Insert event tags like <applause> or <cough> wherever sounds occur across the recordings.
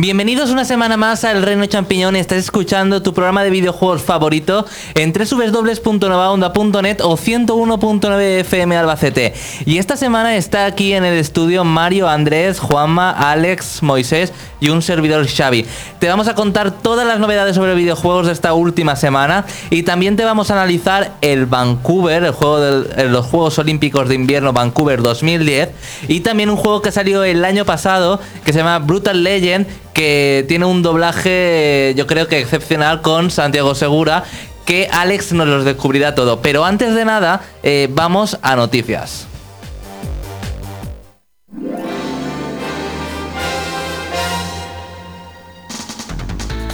Bienvenidos una semana más al Reino Champiñón. Estás escuchando tu programa de videojuegos favorito en www.novaonda.net o 101.9 FM Albacete. Y esta semana está aquí en el estudio Mario, Andrés, Juanma, Alex, Moisés y un servidor Xavi. Te vamos a contar todas las novedades sobre videojuegos de esta última semana y también te vamos a analizar el Vancouver, el juego de los Juegos Olímpicos de Invierno Vancouver 2010 y también un juego que salió el año pasado que se llama Brutal Legend que tiene un doblaje yo creo que excepcional con Santiago Segura que Alex nos los descubrirá todo. Pero antes de nada, eh, vamos a noticias.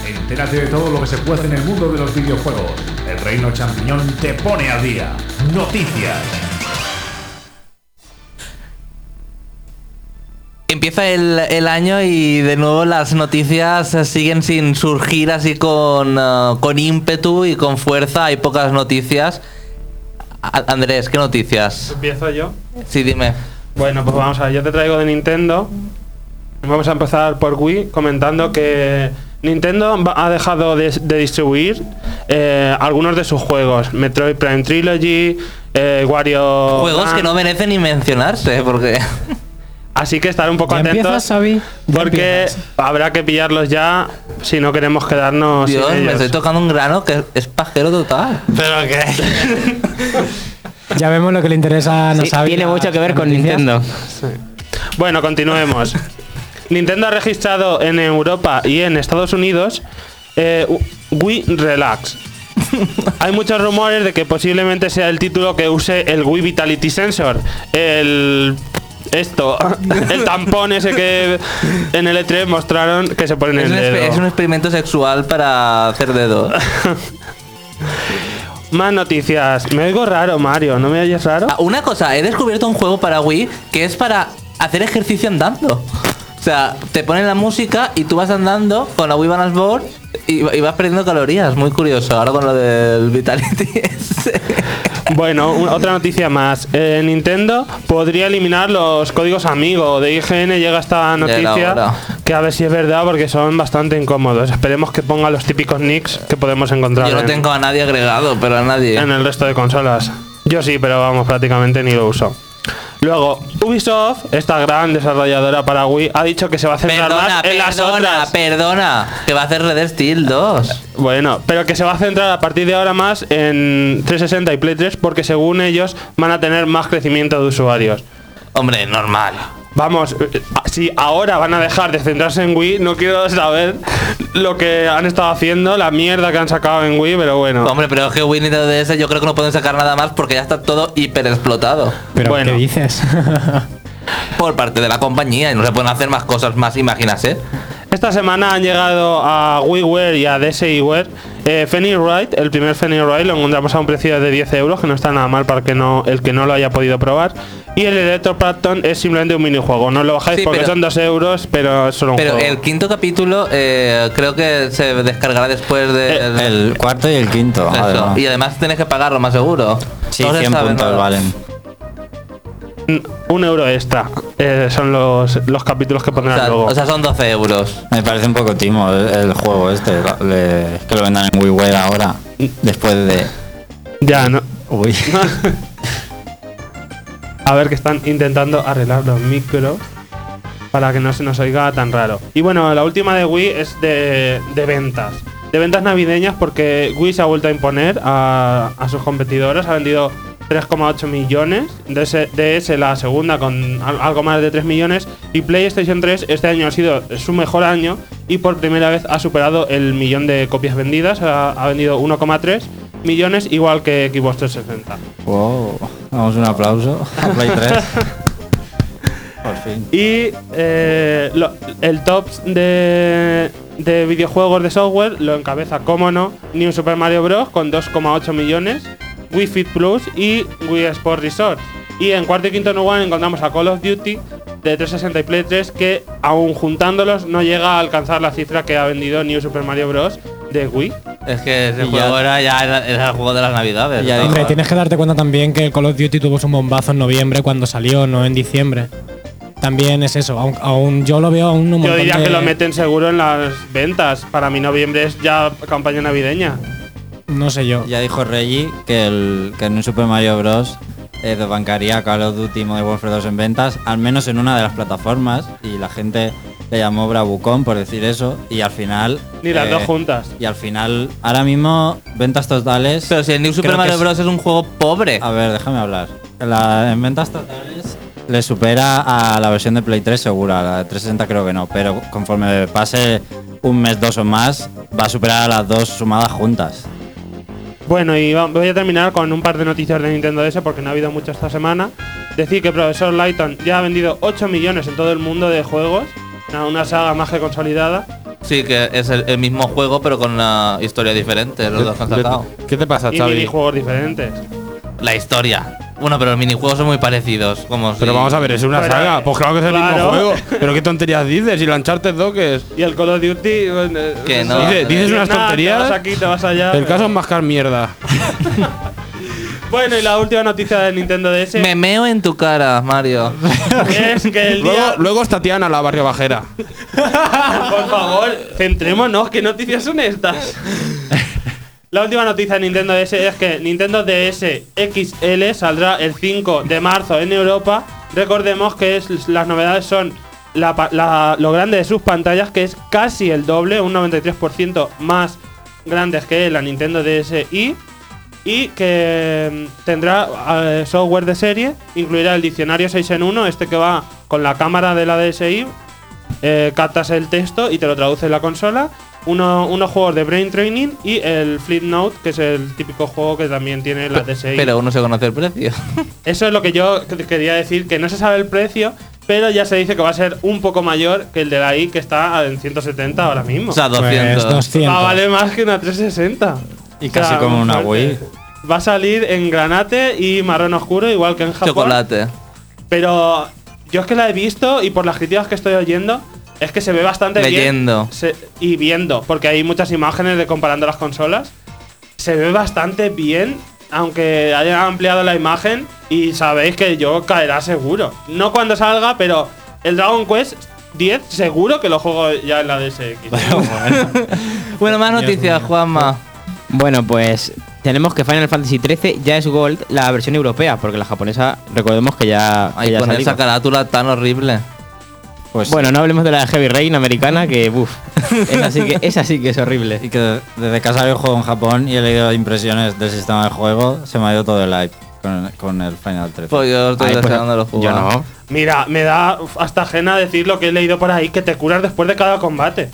Entérate de todo lo que se puede hacer en el mundo de los videojuegos. El Reino Champiñón te pone a día. Noticias. Empieza el, año y de nuevo las noticias siguen sin surgir así con, uh, con ímpetu y con fuerza. Hay pocas noticias. Andrés, ¿qué noticias? ¿Empiezo yo? Sí, dime. Bueno, pues vamos a ver. Yo te traigo de Nintendo. Vamos a empezar por Wii comentando que Nintendo ha dejado de, distribuir eh, algunos de sus juegos. Metroid Prime Trilogy, eh, Wario... Juegos que no merecen ni mencionarse, porque... <laughs> Así que estar un poco atentos. Porque habrá que pillarlos ya si no queremos quedarnos. Dios, me estoy tocando un grano que es pajero total. Pero qué. <laughs> ya vemos lo que le interesa a sí, Tiene mucho que ver con Nintendo. Bueno, continuemos. Nintendo ha registrado en Europa y en Estados Unidos eh, Wii Relax. <laughs> Hay muchos rumores de que posiblemente sea el título que use el Wii Vitality Sensor, el esto, <laughs> el tampón ese que en el E3 mostraron que se pone en el dedo. Es un experimento sexual para hacer dedo. <laughs> Más noticias. Me oigo raro, Mario. ¿No me oyes raro? Ah, una cosa, he descubierto un juego para Wii que es para hacer ejercicio andando. O sea, te ponen la música y tú vas andando con la Wii Balance Board y, vas perdiendo calorías. Muy curioso. Ahora con lo del Vitality. <laughs> Bueno, otra noticia más. Eh, Nintendo podría eliminar los códigos amigo. De IGN llega esta noticia que a ver si es verdad porque son bastante incómodos. Esperemos que ponga los típicos nicks que podemos encontrar. Yo no tengo a nadie agregado, pero a nadie. En el resto de consolas. Yo sí, pero vamos, prácticamente ni lo uso. Luego, Ubisoft, esta gran desarrolladora para Wii, ha dicho que se va a centrar más en las otras. Perdona, que va a hacer Red Steel 2. Bueno, pero que se va a centrar a partir de ahora más en 360 y Play 3 porque según ellos van a tener más crecimiento de usuarios. Hombre, normal. Vamos, eh, si ahora van a dejar de centrarse en Wii, no quiero saber lo que han estado haciendo, la mierda que han sacado en Wii, pero bueno. Hombre, pero es que Wii ni DS yo creo que no pueden sacar nada más porque ya está todo hiper explotado. Pero bueno. ¿qué dices? <laughs> por parte de la compañía y no se pueden hacer más cosas más, imagínase. Esta semana han llegado a WiiWare y a DSiWare eh, Ride, el primer Ride lo encontramos a un precio de 10 euros, que no está nada mal para que no, el que no lo haya podido probar. Y el Electro es simplemente un minijuego, no lo bajáis porque son 2 euros, pero es solo un pero juego. el quinto capítulo eh, creo que se descargará después del de, el, cuarto y el quinto. Y además tienes que pagarlo más seguro. Sí, 100 puntos valen un euro extra. Eh, son los, los capítulos que pondrán luego. O sea, son 12 euros. Me parece un poco timo el, juego este, que lo vendan en WiiWare ahora, después de... Ya, no. Uy. <laughs> A ver que están intentando arreglar los micros para que no se nos oiga tan raro. Y bueno, la última de Wii es de, de ventas. De ventas navideñas porque Wii se ha vuelto a imponer a, a sus competidores. Ha vendido 3,8 millones, DS la segunda con algo más de 3 millones y PlayStation 3 este año ha sido su mejor año y por primera vez ha superado el millón de copias vendidas, ha, vendido 1,3 millones igual que Xbox 360. Wow, damos un aplauso a Play 3. <laughs> por fin. Y eh, el top de, de videojuegos de software lo encabeza, como no, New Super Mario Bros. con 2,8 millones Wii Fit Plus y Wii Sport Resort. Y en cuarto y quinto lugar encontramos a Call of Duty de 360 y Play 3 que aún juntándolos no llega a alcanzar la cifra que ha vendido New Super Mario Bros. de Wii. Es que ese juego era ya era, el juego de las navidades. Ya Hombre, tienes que darte cuenta también que Call of Duty tuvo su bombazo en noviembre cuando salió, no en diciembre. también es eso. Aún, aún yo lo veo aún un Yo diría de- que lo meten seguro en las ventas. Para mí noviembre es ya campaña navideña. No sé yo. Ya dijo Reggie que, el, que en un Super Mario Bros. Eh, desbancaría Call of Duty Modern Warfare 2 en ventas, al menos en una de las plataformas, y la gente le llamó Bravucón por decir eso, y al final... Ni las eh, dos juntas. Y al final, ahora mismo, ventas totales... Pero si el New Super Mario Bros. es un juego pobre. A ver, déjame hablar. La- en ventas totales le supera a la versión de Play 3 segura, la de 360 creo que no, pero conforme pase un mes, dos o más, va a superar a las dos sumadas juntas. Bueno, y voy a terminar con un par de noticias de Nintendo DS porque no ha habido mucho esta semana. Decir que Profesor Layton ya ha vendido 8 millones en todo el mundo de juegos. Una, una saga más que consolidada. Sí, que es el, el mismo juego, pero con una historia diferente. Los dos que han sacado. ¿Qué te pasa, Y Xavi? minijuegos diferentes. La historia. Bueno, pero los minijuegos son muy parecidos. Como Pero si- vamos a ver, es una Pero, saga. Pues claro que es el mismo juego. Pero qué tonterías dices. ¿Y la Uncharted 2 qué es? Y el Call of Duty. bueno, Que no. Dices- dices unas Nada, tonterías. Te vas aquí, te vas allá. El pero- caso es mascar mierda. <laughs> Bueno, y la última noticia de Nintendo DS Me meo en tu cara, Mario. <laughs> es que el Luego, día. luego es Tatiana, la barrio bajera. <laughs> Por favor, centrémonos. ¿Qué noticias son estas? La última noticia de Nintendo DS es que Nintendo DS XL saldrá el 5 de marzo en Europa. Recordemos que las novedades son la la- lo grande de sus pantallas, que es casi el doble, un 93% más grandes que la Nintendo DSi. Y que mm, tendrá eh, software de serie, incluirá el diccionario 6 en 1, este que va con la cámara de la DSi, eh, captas el texto y te lo traduce en la consola. Uno- unos juegos de Brain Training y el Flip Note, que es el típico juego que también tiene la DSi. Pero aún no se conoce el precio. <laughs> Eso es lo que yo que- quería decir, que no se sabe el precio, pero ya se dice que va a ser un poco mayor que el de la i, que está en 150 ahora mismo. O sea, Pues 200. 200. Va a valer más que una 360. Y O sea, casi como una. Wii. Va a salir en granate y marrón oscuro, igual que en Japón. Chocolate. Pero yo es que la he visto y por las críticas que estoy oyendo, es que se ve bastante Leyendo. bien. Se- y viendo, porque hay muchas imágenes de comparando las consolas. Se ve bastante bien, aunque hayan ampliado la imagen. Y sabéis que yo caerá seguro. No cuando salga, pero el Dragon Quest 10 seguro que lo juego ya en la DSX. <laughs> <laughs> Bueno, más noticias, Juanma. Bueno, pues tenemos que Final Fantasy XIII ya es Gold la versión europea, porque la japonesa, recordemos que ya, que Ay, ya con esa carátula tan horrible. Pues Bueno, no hablemos de la Heavy Rain americana, que uff, esa sí que, esa sí que es horrible. Y que desde que ha salido el juego en Japón y he leído impresiones del sistema de juego, se me ha ido todo el hype con, con el Final 13. Pues yo estoy Ay, pues, deseando los yo jugar. no. Mira, me da hasta ajena decir lo que he leído por ahí, que te curas después de cada combate.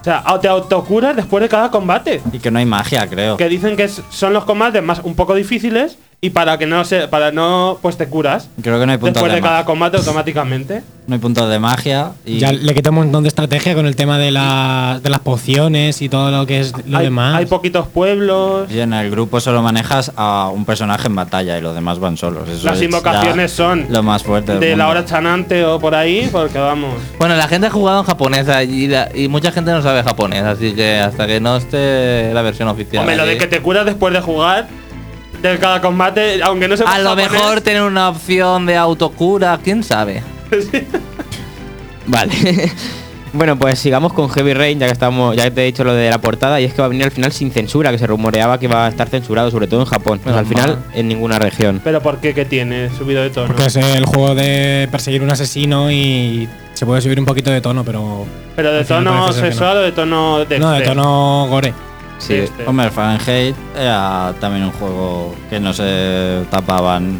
O sea, te autocuras después de cada combate. Y que no hay magia, creo. Que dicen que son los combates más un poco difíciles y para que no se, para no, pues te curas Creo que no hay puntos después de, de cada combate automáticamente. No hay puntos de magia. Y Ya le quita un montón de estrategia con el tema de, la- de las pociones y todo lo que es lo hay, demás. hay poquitos pueblos. y en el grupo solo manejas a un personaje en batalla y los demás van solos. Eso Las es invocaciones son lo más fuerte de la hora chanante o por ahí, porque vamos. Bueno, la gente ha jugado en japonés y, la- y mucha gente no sabe japonés, así que hasta que no esté la versión oficial. Hombre, lo de que te curas después de jugar de cada combate, aunque no se A lo mejor tener una opción de autocura, quién sabe. <laughs> Vale. <laughs> bueno, pues sigamos con Heavy Rain, ya que estamos, ya que te he dicho lo de la portada, y es que va a venir al final sin censura, que se rumoreaba que iba a estar censurado, sobre todo en Japón. Pues al final, mal. en ninguna región. Pero ¿por qué? ¿Qué tiene? Subido de tono. Porque es el juego de perseguir un asesino y se puede subir un poquito de tono, pero. Pero de tono sexual o de tono de No, de tono gore. Sí. Este. Hombre, Fahrenheit era también un juego que no se tapaban.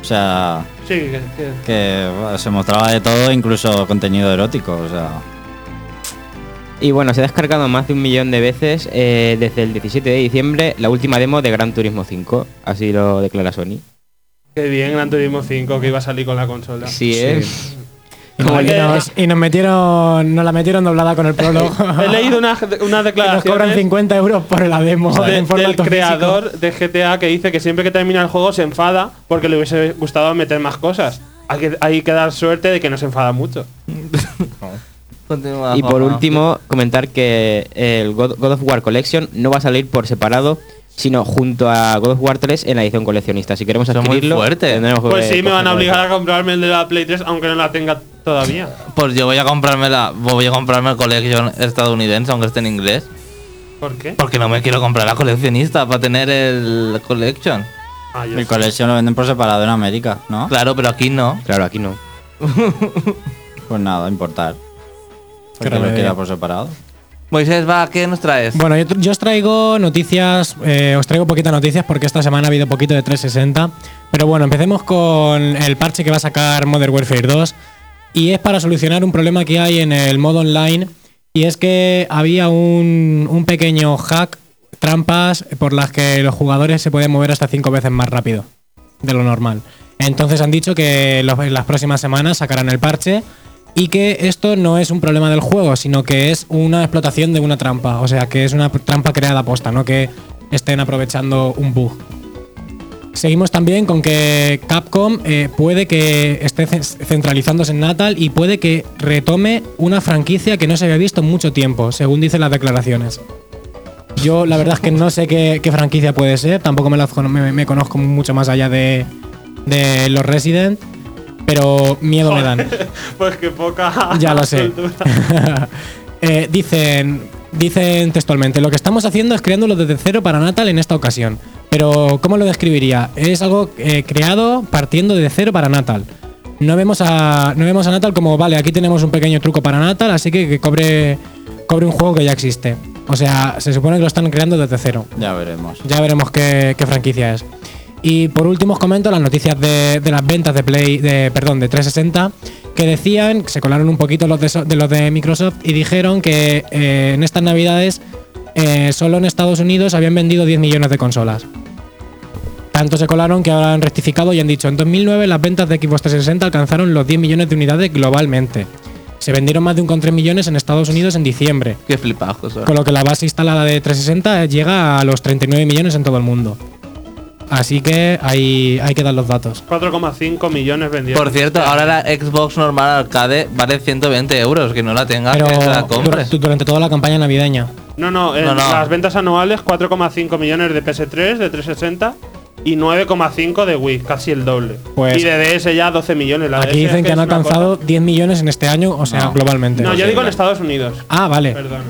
O sea, Sí, que- que- que bueno, se mostraba de todo, incluso contenido erótico. O sea, Y bueno, se ha descargado más de un millón de veces eh, desde el 17 de diciembre la última demo de Gran Turismo 5. Así lo declara Sony. Qué bien, Gran Turismo 5 que iba a salir con la consola. Sí, Sí. Y, Como nos, que- nos- y nos metieron. Nos la metieron doblada con el prólogo. <laughs> He leído unas una Y nos cobran declaraciones 50 euros por la demo de- en del creador de GTA que dice que siempre que termina el juego se enfada porque le hubiese gustado meter más cosas. Hay que, hay que dar suerte de que no se enfada mucho. <laughs> Y por último, comentar que el God, God of War Collection no va a salir por separado sino junto a God of War 3 en la edición coleccionista. Si queremos es muy adquirirlo, fuerte. tendremos que Pues sí, me van a obligar a comprarme el de la Play 3, aunque no la tenga todavía. Pues yo voy a comprarme la, voy a comprarme el Collection estadounidense, aunque esté en inglés. ¿Por qué? Porque no me quiero comprar la coleccionista para tener el Collection. Ah, Mi sí. colección lo venden por separado en América, ¿no? Claro, pero aquí no. Claro, aquí no. <laughs> Pues nada, importar. Porque lo quiera por separado. Moisés, va, ¿qué nos traes? Bueno, yo, yo os traigo noticias, eh, os traigo poquitas noticias porque esta semana ha habido poquito de 360. Pero bueno, empecemos con el parche que va a sacar Modern Warfare 2. Y es para solucionar un problema que hay en el modo online. Y es que había un, un pequeño hack, trampas por las que los jugadores se pueden mover hasta cinco veces más rápido de lo normal. Entonces han dicho que las próximas semanas sacarán el parche y que esto no es un problema del juego, sino que es una explotación de una trampa. O sea, que es una trampa creada aposta, no que estén aprovechando un bug. Seguimos también con que Capcom eh, puede que esté ce- centralizándose en Natal y puede que retome una franquicia que no se había visto en mucho tiempo, según dicen las declaraciones. Yo la verdad es que no sé qué, qué franquicia puede ser, tampoco me, la cono- me- me conozco mucho más allá de, de los Resident, pero miedo me dan. <laughs> Pues que poca. Ya lo sé. <laughs> Eh, dicen, dicen textualmente, lo que estamos haciendo es creándolo desde cero para Natal en esta ocasión. Pero, ¿cómo lo describiría? Es algo eh, creado partiendo de cero para Natal. No vemos, a, no vemos a Natal como, vale, aquí tenemos un pequeño truco para Natal, así que que cobre, cobre un juego que ya existe. O sea, se supone que lo están creando desde cero. Ya veremos. Ya veremos qué, qué franquicia es. Y por último os comento las noticias de, de las ventas de Play, de, perdón, de 360, que decían, se colaron un poquito los de, los de Microsoft y dijeron que eh, en estas navidades eh, solo en Estados Unidos habían vendido 10 millones de consolas. Tanto se colaron que ahora han rectificado y han dicho, en 2009 las ventas de Xbox 360 alcanzaron los 10 millones de unidades globalmente. Se vendieron más de 1,3 millones en Estados Unidos en diciembre. Qué flipajos. Con lo que la base instalada de 360 llega a los 39 millones en todo el mundo. Así que ahí hay que dar los datos. 4,5 millones vendidos. Por cierto, ahora la Xbox normal arcade vale 120 euros. Que no la tenga, Pero que la compres. durante toda la campaña navideña. No, no, en No, no. las ventas anuales 4,5 millones de PS3, de 360 y 9,5 de Wii, casi el doble. Pues- y de DS ya 12 millones. La Aquí DS dicen que han alcanzado cosa. 10 millones en este año, o sea, No. globalmente. No, yo digo en. Estados Unidos. Ah, vale. Perdón.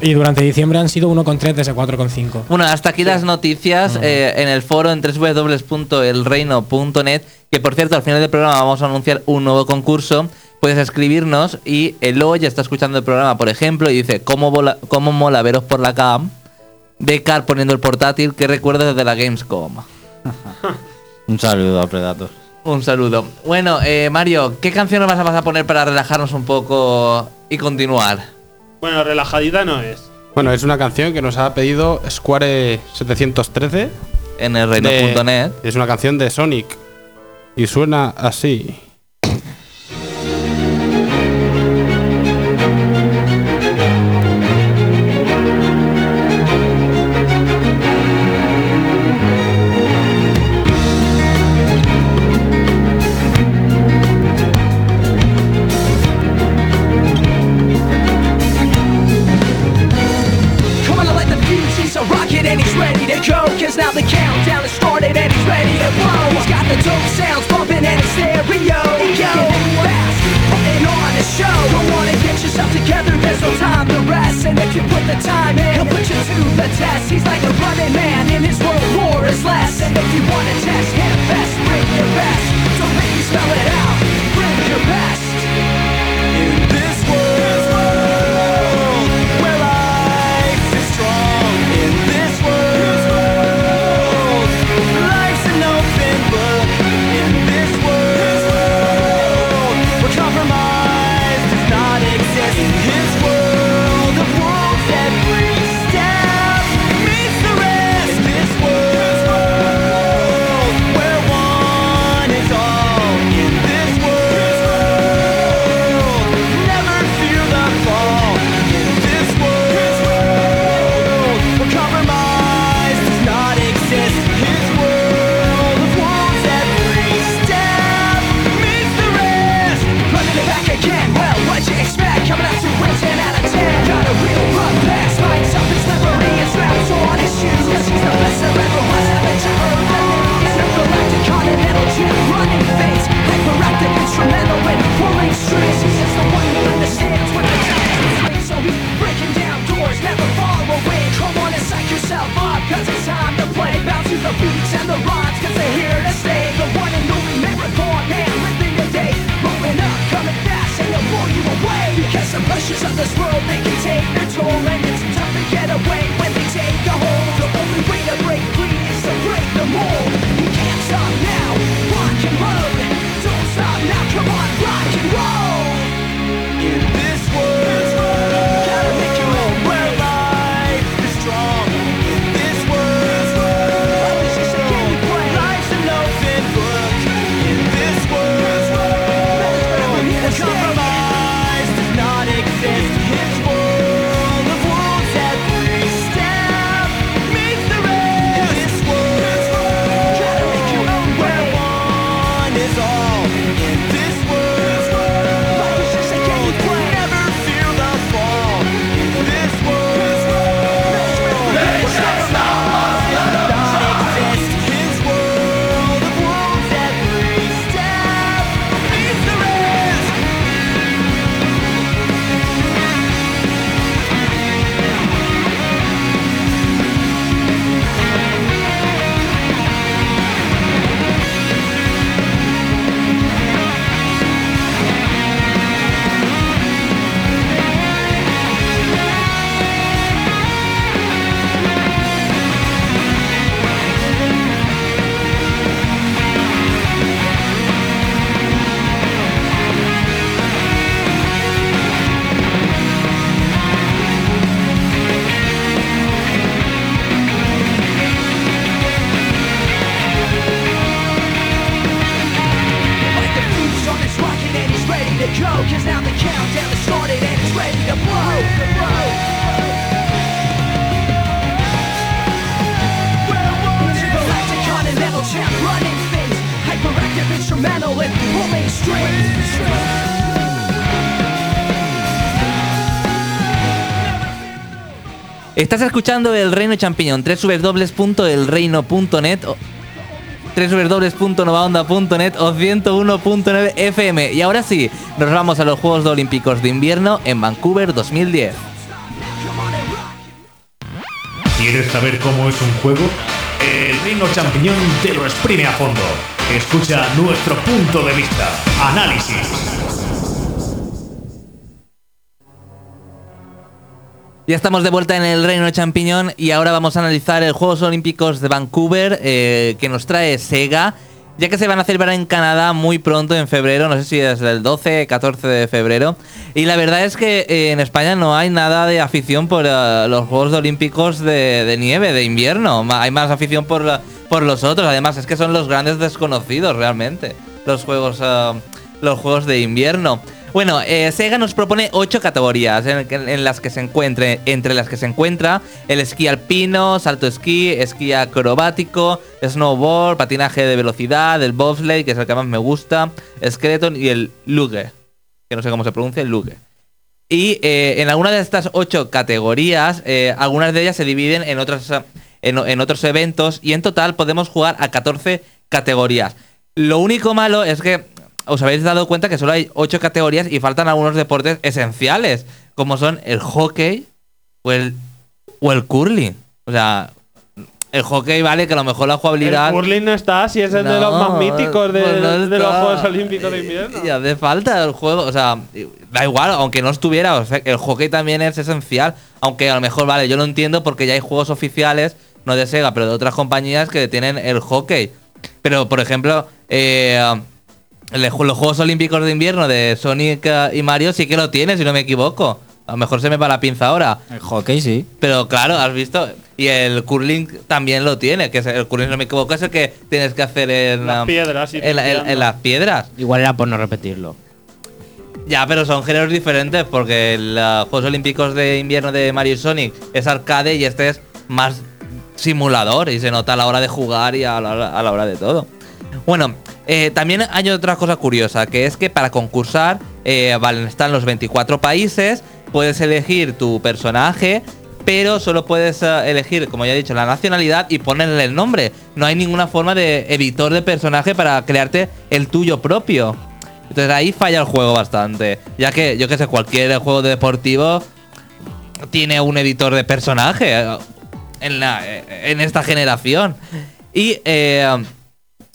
Y durante diciembre han sido 1,3 de ese 4,5. Bueno, hasta aquí las noticias eh, en el foro en www.elreino.net. Que por cierto, al final del programa vamos a anunciar un nuevo concurso. Puedes escribirnos y Elo ya está escuchando el programa, por ejemplo, y dice: ¿Cómo, vola- cómo mola veros por la cam? De Car poniendo el portátil que recuerdo desde la Gamescom. <laughs> Un saludo a Predator. Un saludo. Bueno, eh, Mario, ¿qué canción nos vas a poner para relajarnos un poco y continuar? Bueno, relajadita no es. Bueno, es una canción que nos ha pedido Square 713. En el reino.net. Es una canción de Sonic. Y suena así. Estás escuchando El Reino Champiñón, www.elreino.net www.novaonda.net o 101.9 FM. Y ahora sí, nos vamos a los Juegos Olímpicos de Invierno en Vancouver 2010. ¿Quieres saber cómo es un juego? El Reino Champiñón te lo exprime a fondo. Escucha nuestro punto de vista. Análisis. Ya estamos de vuelta en el Reino Champiñón y ahora vamos a analizar el Juegos Olímpicos de Vancouver eh, que nos trae Sega, ya que se van a celebrar en Canadá muy pronto, en febrero, no sé si es el 12, 14 de febrero. Y la verdad es que eh, en España no hay nada de afición por eh, los Juegos Olímpicos de, de nieve, de invierno. Hay más afición por, por los otros, además es que son los grandes desconocidos realmente, los Juegos, los juegos de invierno. Bueno, eh, Sega nos propone ocho categorías en, las que se encuentre, entre las que se encuentra el esquí alpino, salto esquí, esquí acrobático, snowboard, patinaje de velocidad, el bobsleigh, que es el que más me gusta, skeleton y el luge, que no sé cómo se pronuncia, el luge. Y eh, en alguna de estas ocho categorías, eh, algunas de ellas se dividen en, otras, en otros eventos y en total podemos jugar a 14 categorías. Lo único malo es que os habéis dado cuenta que solo hay ocho categorías y faltan algunos deportes esenciales, como son el hockey o el, o el curling. O sea, el hockey vale que a lo mejor la jugabilidad... El curling no está, si es el de los más míticos de, pues no de los. Juegos Olímpicos de Invierno. Y hace falta el juego, o sea, da igual, aunque no estuviera, o sea, el hockey también es esencial, aunque a lo mejor, vale, yo lo entiendo porque ya hay juegos oficiales, no de Sega, pero de otras compañías que tienen el hockey. Pero, por ejemplo, eh, el- los Juegos Olímpicos de Invierno de Sonic y Mario sí que lo tiene, si no me equivoco. A lo mejor se me va la pinza ahora. El hockey sí. Pero claro, has visto. Y el curling también lo tiene, que es el curling, si no me equivoco, es el que tienes que hacer en Las um, piedras, ir en, la- en- limpiando. en las piedras. Igual era por no repetirlo. Ya, pero son géneros diferentes porque los Juegos Olímpicos de Invierno de Mario y Sonic es arcade y este es más simulador y se nota a la hora de jugar y a la hora, a la hora de todo. Bueno, eh, también hay otra cosa curiosa, que es que para concursar eh, están los 24 países, puedes elegir tu personaje, pero solo puedes eh, elegir, como ya he dicho, la nacionalidad y ponerle el nombre. No hay ninguna forma de editor de personaje para crearte el tuyo propio. Entonces ahí falla el juego bastante. Ya que, yo que sé, cualquier juego de deportivo tiene un editor de personaje en, la, en esta generación. Y eh,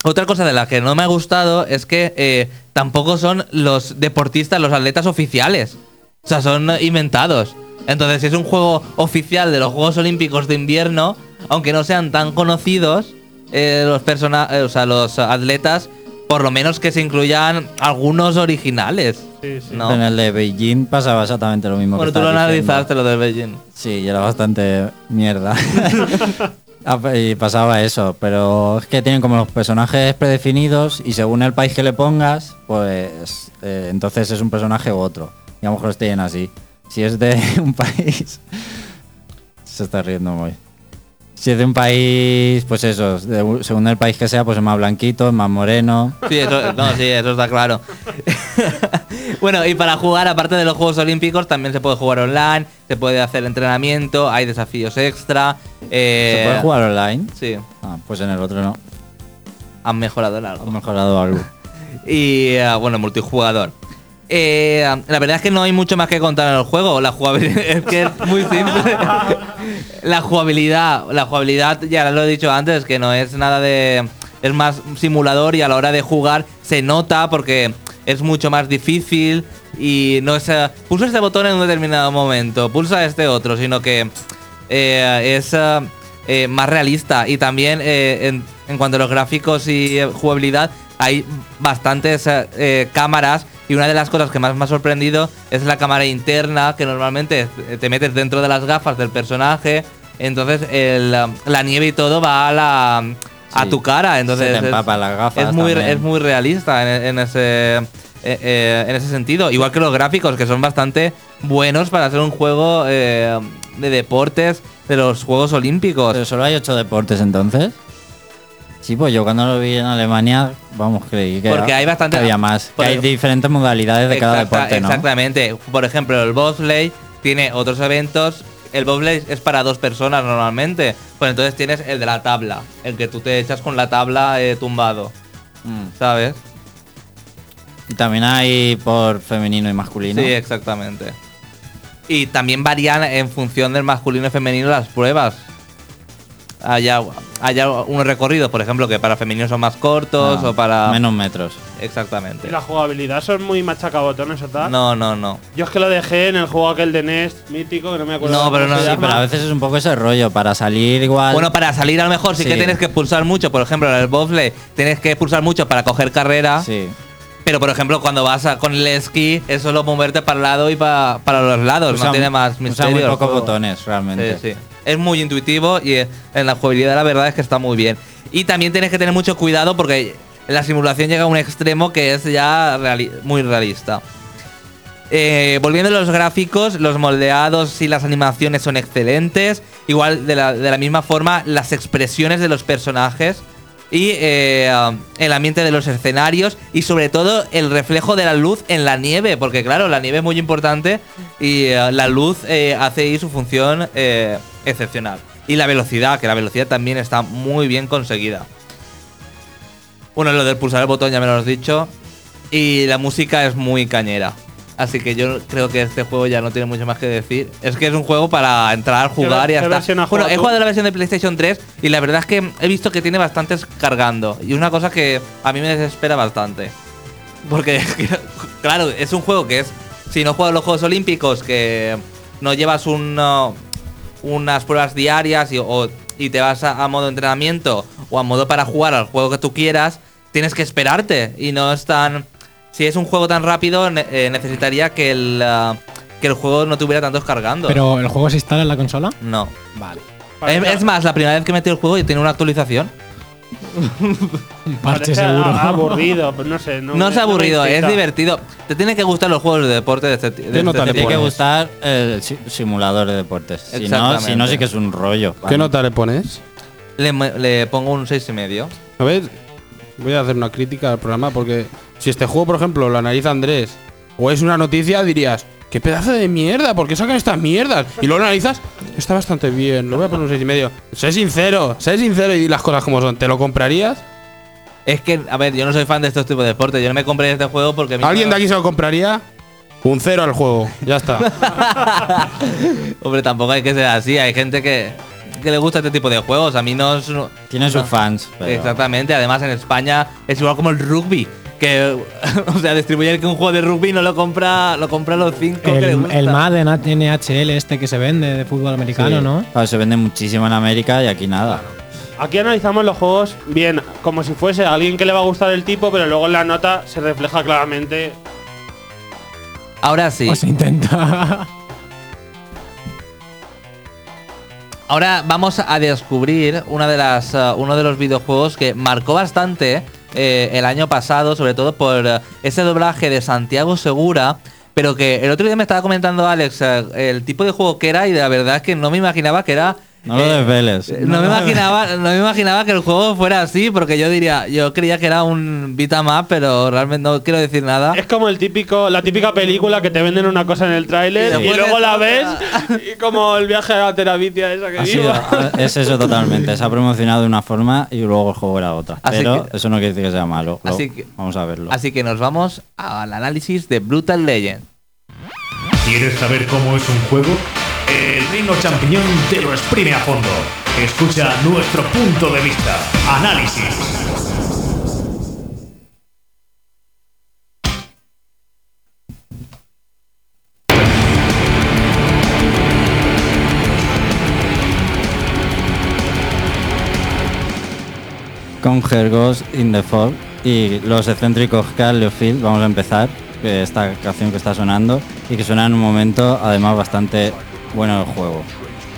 otra cosa de la que no me ha gustado es que eh, tampoco son los deportistas, los atletas oficiales. O sea, son inventados. Entonces, si es un juego oficial de los Juegos Olímpicos de invierno, aunque no sean tan conocidos, eh, los persona eh, o sea, los atletas, por lo menos que se incluyan algunos originales. Sí, sí. ¿no? En el de Beijing pasaba exactamente lo mismo. Bueno, que tú lo analizaste lo del Beijing. Sí, y era bastante mierda. <laughs> Ah, y pasaba eso, pero es que tienen como los personajes predefinidos y según el país que le pongas, pues eh, entonces es un personaje u otro. Y a lo mejor tienen así. Si es de <laughs> un país... Se está riendo muy. Si es de un país, pues eso, de según el país que sea, pues es más blanquito, es más moreno. Sí, eso, no, sí, eso está claro. <laughs> <laughs> bueno, y para jugar, aparte de los Juegos Olímpicos, también se puede jugar online, se puede hacer entrenamiento, hay desafíos extra. eh, ¿Se puede jugar online? Sí, Ah, pues en el otro no. han mejorado algo. mejorado algo. <laughs> Y eh, bueno, multijugador. Eh, la verdad es que no hay mucho más que contar en el juego. La jugabilidad <laughs> es que es muy simple. la jugabilidad, la jugabilidad, ya lo he dicho antes, que no es nada de. Es más simulador y a la hora de jugar se nota porque es mucho más difícil y no es. eh, pulsa este botón en un determinado momento, pulsa este otro, sino que eh, es eh, más realista y también en, en cuanto a los gráficos y jugabilidad hay bastantes cámaras y una de las cosas que más me ha sorprendido es la cámara interna que normalmente te metes dentro de las gafas del personaje entonces la nieve y todo va a la a tu cara entonces Se te es- las gafas es muy también. es muy realista en, en ese eh, eh, en ese sentido igual que los gráficos que son bastante buenos para hacer un juego eh, de deportes de los Juegos Olímpicos Pero solo hay ocho deportes entonces. Sí, pues yo cuando lo vi en Alemania, vamos, creí que, Porque era- hay bastante- que había más. que hay el- diferentes modalidades de cada deporte, ¿no? Exactamente. Por ejemplo, el bobsleigh tiene otros eventos el bobsleigh es para dos personas normalmente. Pues entonces tienes el de la tabla, el que tú te echas con la tabla eh, tumbado, Mm. ¿sabes? Y también hay por femenino y masculino. Sí, exactamente. Y también varían en función del masculino y femenino las pruebas. Haya, haya unos recorridos, por ejemplo, que para femeninos son más cortos Ah, o para. Menos metros. Exactamente. ¿Y la jugabilidad son muy machacabotones o tal? No, no, no. Yo es que lo dejé en el juego aquel de NES mítico, que no me acuerdo. No, pero no, sí, pero a veces es un poco ese rollo. Para salir igual. Bueno, para salir a lo mejor sí, que tienes que pulsar mucho. Por ejemplo, en el bobsleigh tienes que pulsar mucho para coger carrera. Sí. Pero, por ejemplo, cuando vas a- con el esquí, es solo moverte para el lado y pa- para los lados. Usa no tiene más usa misterio. muy el pocos botones, realmente. Sí, sí. Es muy intuitivo y eh, en la jugabilidad la verdad es que está muy bien. Y también tienes que tener mucho cuidado porque la simulación llega a un extremo que es ya muy realista. Eh, volviendo a los gráficos, los moldeados y las animaciones son excelentes. Igual de la, de la misma forma, las expresiones de los personajes y eh, el ambiente de los escenarios y sobre todo el reflejo de la luz en la nieve, porque claro, la nieve es muy importante y eh, la luz eh, hace ahí su función excepcional. Y la velocidad, que la velocidad también está muy bien conseguida. Bueno, lo del pulsar el botón ya me lo has dicho. Y la música es muy cañera. Así que yo creo que este juego ya no tiene mucho más que decir. Es que es un juego para entrar, jugar ¿Qué y ya ver- qué está. versión has Bueno, jugado he tú? jugado la versión de PlayStation 3 y la verdad es que he visto que tiene bastantes cargando. Y una cosa que a mí me desespera bastante. Porque, <laughs> claro, es un juego que es. Si no juegas los Juegos Olímpicos, que no llevas un, uh, unas pruebas diarias y, o- y te vas a, a modo entrenamiento o a modo para jugar al juego que tú quieras, tienes que esperarte. Y no es tan. Si es un juego tan rápido, ne- eh, necesitaría que el, uh, que el juego no tuviera tantos cargando. Pero el juego se instala en la consola. no. Vale. Es, es más, la primera vez que metí el juego y tiene una actualización. <laughs> Un parche Parece seguro. aburrido, pero no sé. No, No, me- es aburrido, es divertido. Te tienen que gustar los juegos de deporte de este, de ¿Qué este tipo. Tiene que gustar el si- simulador de deportes. Si no, Exactamente. si no, sí que es un rollo. ¿Qué nota le pones? Le, le pongo un 6,5 y medio. A ver, voy a hacer una crítica al programa porque si este juego, por ejemplo, lo analiza Andrés o es una noticia, dirías, qué pedazo de mierda, ¿por qué sacan estas mierdas? Y luego lo analizas, está bastante bien, lo voy a poner un seis y medio. Sé sincero, sé sincero y di las cosas como son. ¿Te lo comprarías? Es que, a ver, yo no soy fan de estos tipos de deportes. Yo no me compré este juego porque. ¿Alguien no- de aquí se lo compraría? Un cero al juego, ya está. <laughs> Hombre, tampoco hay que ser así. Hay gente que, que le gusta este tipo de juegos. A mí no es. Tiene sus no. fans. pero- Exactamente. Además, en España es igual como el rugby. Que, <laughs> o sea, distribuir que un juego de rugby no lo compra, lo compra los cinco que le El, gusta. el Madden NHL este que se vende de fútbol americano, Sí. ¿no? Claro, se vende muchísimo en América y aquí nada. Aquí analizamos los juegos bien, como si fuese a alguien que le va a gustar el tipo, pero luego en la nota se refleja claramente. Ahora sí. O se intenta. <laughs> Ahora vamos a descubrir una de las, eh, uno de los videojuegos que marcó bastante eh, el año pasado, sobre todo por eh, ese doblaje de Santiago Segura, pero que el otro día me estaba comentando Alex el tipo de juego que era y la verdad es que no me imaginaba que era... No lo eh, desveles. eh, No me imaginaba, no me imaginaba que el juego fuera así, porque yo diría, yo creía que era un beat 'em up, pero realmente no quiero decir nada. Es como el típico, la típica película que te venden una cosa en el tráiler y luego la ves y como el viaje a la terapia esa que sido- es eso <laughs> totalmente. Se ha promocionado de una forma y luego el juego era otra. Así Pero que- eso no quiere decir que sea malo. Lo- Así que- vamos a verlo. Así que nos vamos al análisis de Brutal Legend. ¿Quieres saber cómo es un juego? El reino champiñón te lo exprime a fondo. Escucha nuestro punto de vista. Análisis. con Hergos in the Fog y los excéntricos Carl Field. Vamos a empezar. Esta canción que está sonando y que suena en un momento además bastante bueno del juego.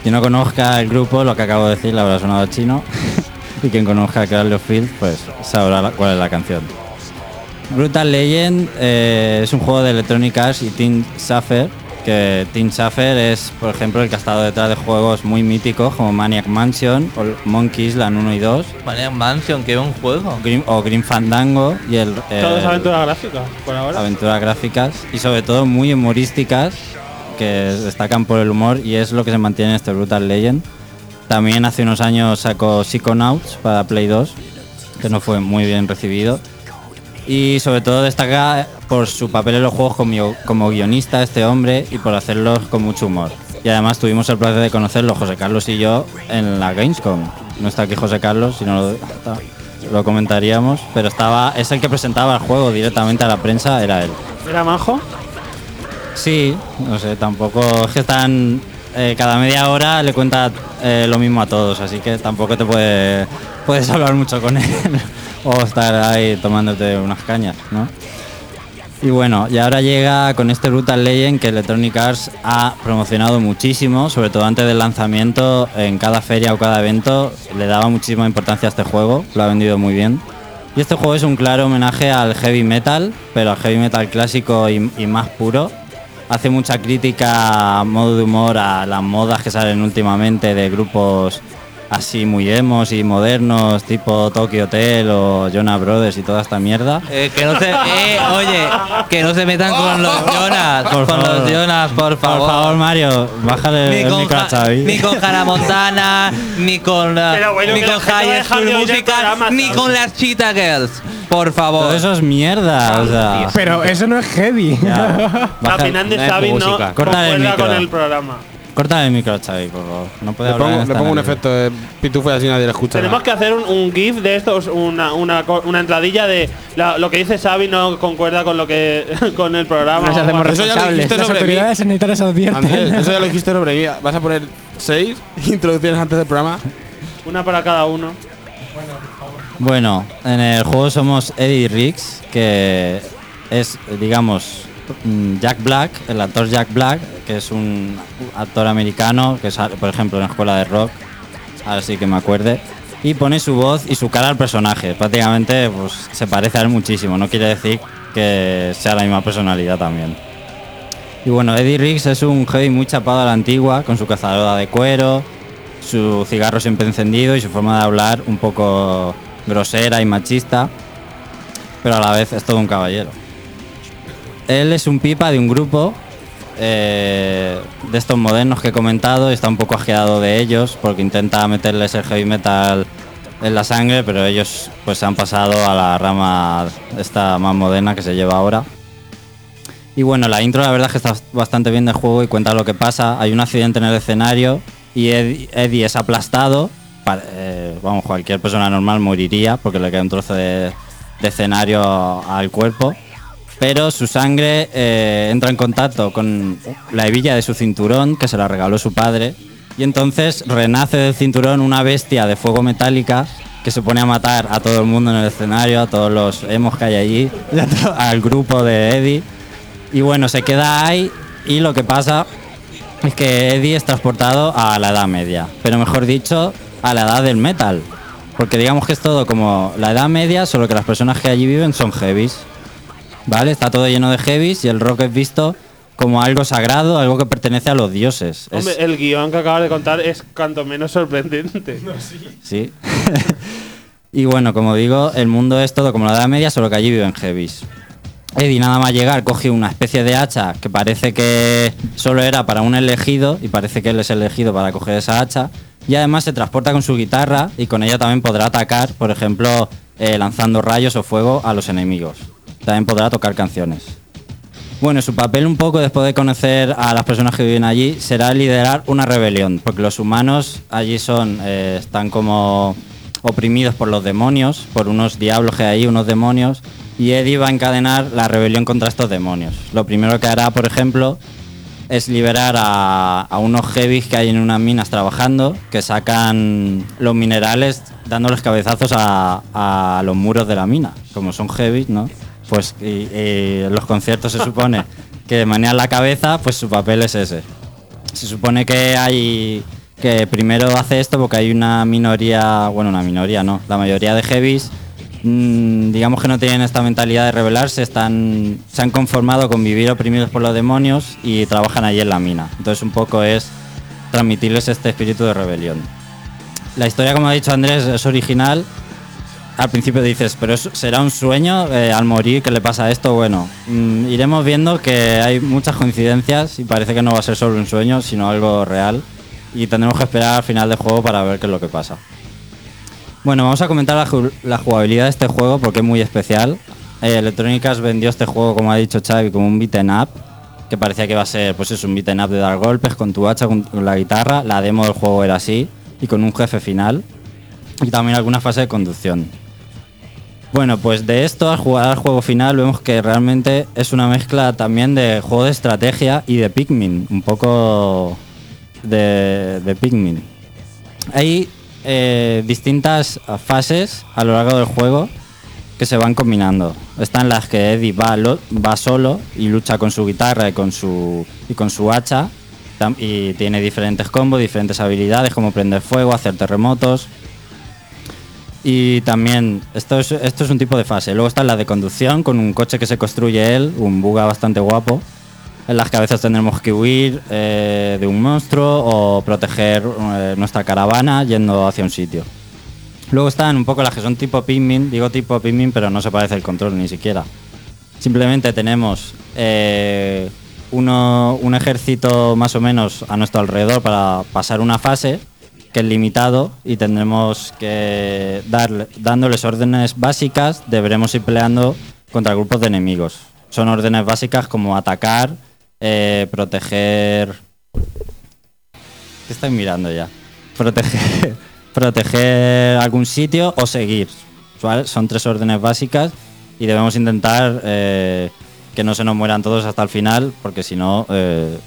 Quien no conozca el grupo, lo que acabo de decir, le habrá sonado chino. <laughs> y quien conozca a Carl Field, pues sabrá la- cuál es la canción. Brutal Legend eh, es un juego de Electronic Arts y Team Safer, que Team Safer es, por ejemplo, el que ha estado detrás de juegos muy míticos como Maniac Mansion o Monkey Island 1 y 2, Maniac Mansion, que un juego. O Green Fandango y el, Todo es el- aventura gráfica, por ahora. aventuras gráficas y sobre todo muy humorísticas que destacan por el humor y es lo que se mantiene en este Brutal Legend. También hace unos años sacó Psychonauts para Play 2, que no fue muy bien recibido. Y sobre todo destaca por su papel en los juegos como, guionista este hombre y por hacerlos con mucho humor. Y además tuvimos el placer de conocerlo José Carlos y yo en la Gamescom. No está aquí José Carlos, si no lo, lo comentaríamos, pero estaba es el que presentaba el juego directamente a la prensa, era él. ¿Era majo? Sí, no sé, tampoco es que están eh, cada media hora le cuenta eh, lo mismo a todos, así que tampoco te puede, puedes <laughs> hablar mucho con él <laughs> o estar ahí tomándote unas cañas, ¿no? Y bueno, y ahora llega con este Brutal Legend que Electronic Arts ha promocionado muchísimo, sobre todo antes del lanzamiento, en cada feria o cada evento le daba muchísima importancia a este juego, lo ha vendido muy bien. Y este juego es un claro homenaje al heavy metal, pero al heavy metal clásico y, y más puro. Hace mucha crítica a modo de humor a las modas que salen últimamente de grupos así muy emos y modernos, tipo Tokyo Hotel o Jonah Brothers y toda esta mierda. Eh, que no se, eh, oye, que no se metan con los <laughs> Jonas, Por con favor. los Jonas, por Por favor. favor, Mario, bájale Ni el con, micro a Xavi. ni con Hannah Montana, ni con, Pero bueno, ni con High School el Musical, programa, ni con las Cheetah Girls. Por favor. Todo eso es mierda, o sea. Pero eso no es heavy. ya, <laughs> baja- opinión de no Xavi no el concuerda con el programa. Corta el micro, Xavi, por favor. No puede Le hablar. pongo, le un efecto de pitufo y así nadie le escucha. Tenemos que hacer un, un GIF de estos, una, una, una entradilla de la- lo que dice Xavi no concuerda con lo que <laughs> con el programa. Nos hacemos. Eso ya lo dijiste Las sobre mí. Andrés, eso ya lo dijiste sobre mí. ¿Vas a poner seis <laughs> introducciones antes del programa? Una para cada uno. Bueno, en el juego somos Eddie Riggs, que es, digamos, Jack Black, el actor Jack Black, que es un actor americano que sale, por ejemplo, en la escuela de rock, ahora sí que me acuerde, y pone su voz y su cara al personaje. Prácticamente pues, se parece a él muchísimo, no quiere decir que sea la misma personalidad también. Y bueno, Eddie Riggs es un heavy muy chapado a la antigua, con su cazadora de cuero, su cigarro siempre encendido y su forma de hablar un poco grosera y machista, pero a la vez es todo un caballero. Él es un pipa de un grupo eh, de estos modernos que he comentado y está un poco asqueado de ellos porque intenta meterles el heavy metal en la sangre, pero ellos pues se han pasado a la rama esta más moderna que se lleva ahora. Y bueno, la intro la verdad es que está bastante bien del juego y cuenta lo que pasa. Hay un accidente en el escenario y Eddie, es aplastado. Pa- eh, vamos, cualquier persona normal moriría porque le cae un trozo de, de escenario al cuerpo. Pero su sangre eh, entra en contacto con la hebilla de su cinturón que se la regaló su padre. Y entonces renace del cinturón una bestia de fuego metálica que se pone a matar a todo el mundo en el escenario, a todos los emos que hay allí, <laughs> al grupo de Eddie. Y bueno, se queda ahí y lo que pasa es que Eddie es transportado a la Edad Media, pero mejor dicho, a la Edad del Metal. Porque digamos que es todo como la Edad Media, solo que las personas que allí viven son heavies. ¿Vale? Está todo lleno de heavies y el rock es visto como algo sagrado, algo que pertenece a los dioses. Es- el guion que acabas de contar es cuanto menos sorprendente. <laughs> Sí. <laughs> y bueno, como digo, el mundo es todo como la Edad Media, solo que allí viven heavies. Eddie nada más llegar coge una especie de hacha que parece que solo era para un elegido y parece que él es elegido para coger esa hacha y además se transporta con su guitarra y con ella también podrá atacar, por ejemplo, eh, lanzando rayos o fuego a los enemigos. También podrá tocar canciones. Bueno, su papel un poco después de conocer a las personas que viven allí será liderar una rebelión, porque los humanos allí son, eh, están como oprimidos por los demonios, por unos diablos que hay unos demonios, y Eddie va a encadenar la rebelión contra estos demonios. Lo primero que hará, por ejemplo, es liberar a, a unos heavies que hay en unas minas trabajando, que sacan los minerales dándoles cabezazos a, a los muros de la mina. Como son heavies, ¿no? Pues los conciertos se supone que manean la cabeza, pues su papel es ese. Se supone que hay que primero hace esto porque hay una minoría, bueno, una minoría no, la mayoría de heavies mm, digamos que no tienen esta mentalidad de rebelarse, están, se han conformado con vivir oprimidos por los demonios y trabajan allí en la mina. Entonces un poco es transmitirles este espíritu de rebelión. La historia, como ha dicho Andrés, es original. Al principio dices, pero será un sueño eh, al morir que le pasa esto. Bueno, mm, iremos viendo que hay muchas coincidencias y parece que no va a ser solo un sueño, sino algo real. Y tendremos que esperar al final del juego para ver qué es lo que pasa. Bueno, vamos a comentar la, ju- la jugabilidad de este juego porque es muy especial. Eh, Electronic Arts vendió este juego, como ha dicho Xavi, como un beaten up, que parecía que iba a ser pues es un beaten up de dar golpes con tu hacha, con la guitarra. La demo del juego era así, y con un jefe final, y también alguna fase de conducción. Bueno, pues de esto al jugar al juego final vemos que realmente es una mezcla también de juego de estrategia y de Pikmin, un poco de, de Pikmin. Hay eh, distintas fases a lo largo del juego que se van combinando. Están las que Eddie va, lo- va solo y lucha con su guitarra y con su, hacha. Y tiene diferentes combos, diferentes habilidades como prender fuego, hacer terremotos. Y también, esto es, esto es un tipo de fase. Luego está la de conducción con un coche que se construye él, un buga bastante guapo, en las que a veces tendremos que huir eh, de un monstruo o proteger eh, nuestra caravana yendo hacia un sitio. Luego están un poco las que son tipo Pikmin, digo tipo Pikmin, pero no se parece el control ni siquiera. Simplemente tenemos eh, uno- un ejército más o menos a nuestro alrededor para pasar una fase que es limitado y tendremos que darle, dándoles órdenes básicas, deberemos ir peleando contra grupos de enemigos. Son órdenes básicas como atacar, eh, proteger... ¿Qué estáis mirando ya? Proteger, <laughs> proteger algún sitio o seguir. Son tres órdenes básicas y debemos intentar eh, que no se nos mueran todos hasta el final, porque si no, eh,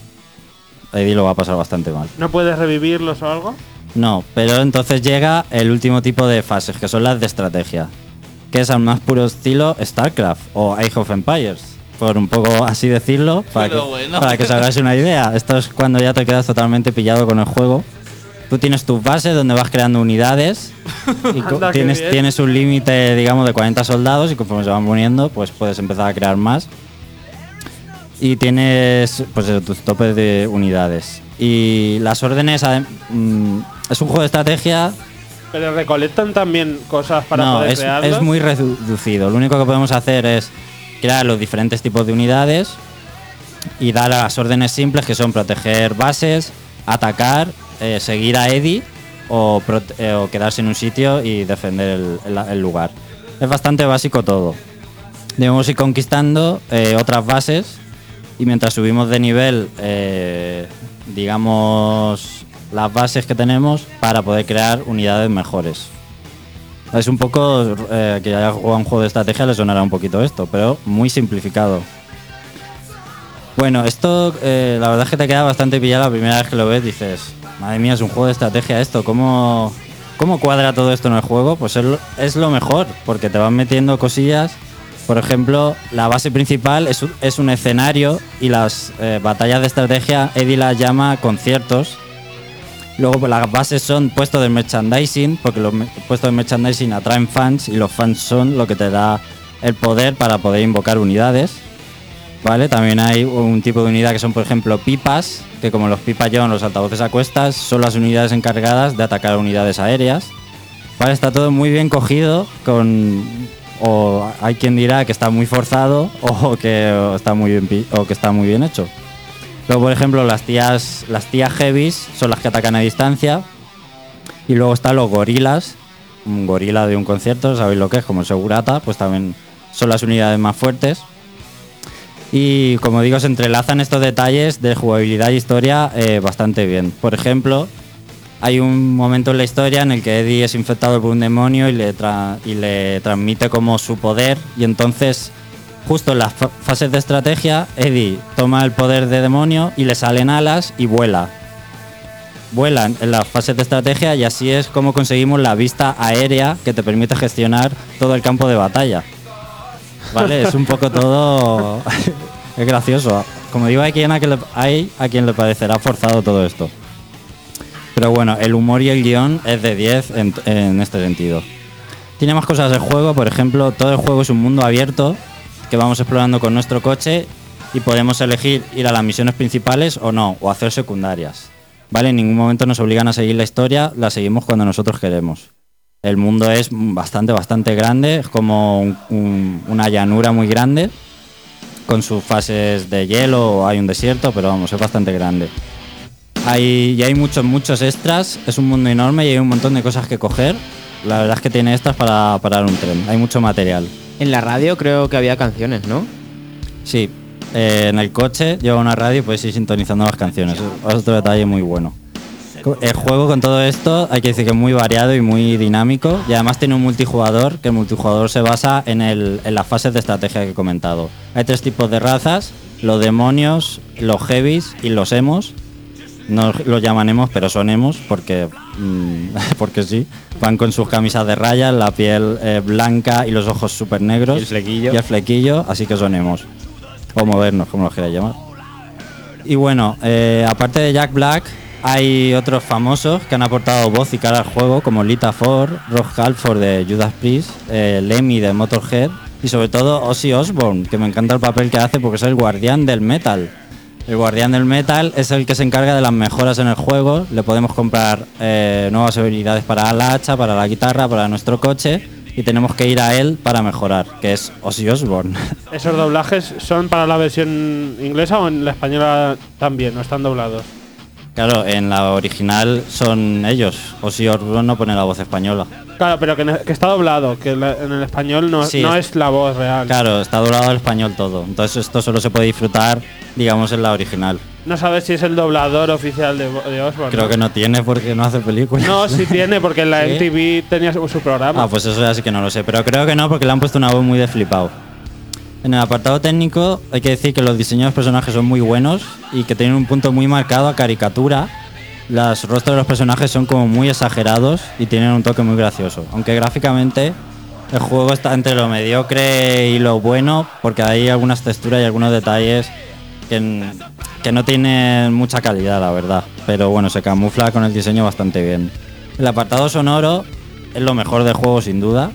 Eddie lo va a pasar bastante mal. ¿No puedes revivirlos o algo? No, pero entonces llega el último tipo de fases, que son las de estrategia, que es al más puro estilo StarCraft o Age of Empires, por un poco así decirlo, para, que, bueno. para que os hagáis una idea. Esto es cuando ya te quedas totalmente pillado con el juego. Tú tienes tus bases donde vas creando unidades y <laughs> Anda, tienes, tienes un límite, digamos, de 40 soldados y conforme se van poniendo, pues puedes empezar a crear más. Y tienes pues eso, tus topes de unidades. Y las órdenes, mm, es un juego de estrategia Pero recolectan también cosas para no, poder es, crearlos. es muy reducido. Lo único que podemos hacer es crear los diferentes tipos de unidades y dar las órdenes simples que son proteger bases, atacar, eh, seguir a Eddie o, eh, o quedarse en un sitio y defender el, el- el lugar. Es bastante básico todo. Debemos ir conquistando eh, otras bases y mientras subimos de nivel, digamos, las bases que tenemos para poder crear unidades mejores. Es un poco, eh, que haya jugado un juego de estrategia le sonará un poquito esto, pero muy simplificado. Bueno, esto eh, la verdad es que te queda bastante pillado la primera vez que lo ves, dices, madre mía, es un juego de estrategia esto, ¿cómo, cómo cuadra todo esto en el juego? Pues es lo, es lo mejor, porque te van metiendo cosillas. Por ejemplo, la base principal es un, es un escenario y las eh, batallas de estrategia Eddie llama conciertos, Luego pues, las bases son puestos de merchandising, porque los puestos de merchandising atraen fans y los fans son lo que te da el poder para poder invocar unidades. ¿Vale? También hay un tipo de unidad que son, por ejemplo, pipas, que como los pipas llevan los altavoces a cuestas, son las unidades encargadas de atacar unidades aéreas. ¿Vale? Está todo muy bien cogido, con o hay quien dirá que está muy forzado <laughs> o que está muy o que está muy bien hecho. Luego, por ejemplo, las tías, las tías heavies son las que atacan a distancia. Y luego están los gorilas. Un gorila de un concierto, sabéis lo que es, como segurata, pues también son las unidades más fuertes. Y como digo, se entrelazan estos detalles de jugabilidad y historia eh, bastante bien. Por ejemplo, hay un momento en la historia en el que Eddie es infectado por un demonio y le, tra- y le transmite como su poder. Y entonces, justo en las fa- fases de estrategia, Eddie toma el poder de demonio y le salen alas y vuela. Vuelan en las fases de estrategia y así es como conseguimos la vista aérea que te permite gestionar todo el campo de batalla. ¿Vale? Es un poco todo. <laughs> es gracioso. Como digo, hay quien, que le, hay a quien le parecerá forzado todo esto. Pero bueno, el humor y el guion es de 10 en, en este sentido. Tiene más cosas el juego, por ejemplo, todo el juego es un mundo abierto que vamos explorando con nuestro coche y podemos elegir ir a las misiones principales o no, o hacer secundarias. ¿Vale? En ningún momento nos obligan a seguir la historia, la seguimos cuando nosotros queremos. El mundo es bastante, bastante grande, es como un- un- una llanura muy grande, con sus fases de hielo, hay un desierto, pero vamos, es bastante grande. Hay, y hay muchos, muchos extras, es un mundo enorme y hay un montón de cosas que coger. La verdad es que tiene extras para parar un tren, hay mucho material. En la radio creo que había canciones, ¿no? Sí, eh, en el coche lleva una radio y puedes ir sintonizando las canciones. Es otro detalle muy bueno. El juego con todo esto hay que decir que es muy variado y muy dinámico y además tiene un multijugador, que el multijugador se basa en, el- en las fases de estrategia que he comentado. Hay tres tipos de razas, los demonios, los heavies y los emos. No los llaman emos, pero son emos porque, mm, <laughs> porque sí. Van con sus camisas de rayas, la piel eh, blanca y los ojos súper negros. Y el flequillo. Y el flequillo, así que son emos. O modernos, como los queráis llamar. Y bueno, eh, aparte de Jack Black, hay otros famosos que han aportado voz y cara al juego, como Lita Ford, Rob Halford de Judas Priest, eh, Lemmy de Motorhead y sobre todo Ozzy Osbourne, que me encanta el papel que hace porque es el guardián del metal. El guardián del metal es el que se encarga de las mejoras en el juego. Le podemos comprar eh, nuevas habilidades para la hacha, para la guitarra, para nuestro coche y tenemos que ir a él para mejorar, que es Ozzy Osbourne. <laughs> ¿Esos doblajes son para la versión inglesa o en la española también? ¿No están doblados? Claro, en la original son ellos. Ozzy Osbourne no pone la voz española. Claro, pero que, está doblado, que la- en el español no, Sí, no es- es la voz real. Claro, está doblado al español todo. Entonces esto solo se puede disfrutar, digamos, en la original. No sabes si es el doblador oficial de, de Osborne. Creo que no tiene porque no hace películas. No, sí tiene, porque en la <laughs> ¿Sí? MTV tenía su, su programa. Ah, pues eso ya sí que no lo sé. Pero creo que no porque le han puesto una voz muy de flipado. En el apartado técnico hay que decir que los diseños de los personajes son muy buenos y que tienen un punto muy marcado a caricatura. Los rostros de los personajes son como muy exagerados y tienen un toque muy gracioso. Aunque gráficamente el juego está entre lo mediocre y lo bueno porque hay algunas texturas y algunos detalles que, que no tienen mucha calidad, la verdad. Pero bueno, se camufla con el diseño bastante bien. El apartado sonoro es lo mejor del juego sin duda.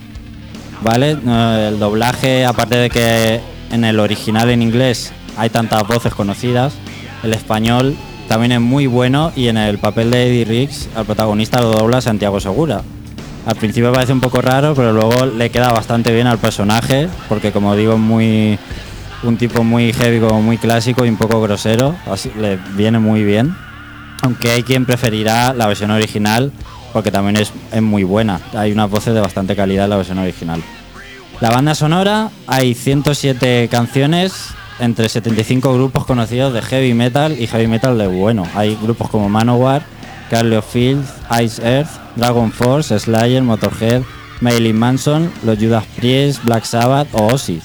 ¿Vale? El doblaje, aparte de que en el original en inglés hay tantas voces conocidas, el español también es muy bueno y en el papel de Eddie Riggs, al protagonista lo dobla Santiago Segura. Al principio parece un poco raro, pero luego le queda bastante bien al personaje, porque como digo, es muy un tipo muy heavy, muy clásico y un poco grosero, así le viene muy bien. Aunque hay quien preferirá la versión original, porque también es, es muy buena. Hay unas voces de bastante calidad en la versión original. La banda sonora, hay 107 canciones entre 75 grupos conocidos de heavy metal y heavy metal de bueno. Hay grupos como Manowar, Carly Field, Ice Earth, Dragon Force, Slayer, Motorhead, Marilyn Manson, los Judas Priest, Black Sabbath o Ozzy.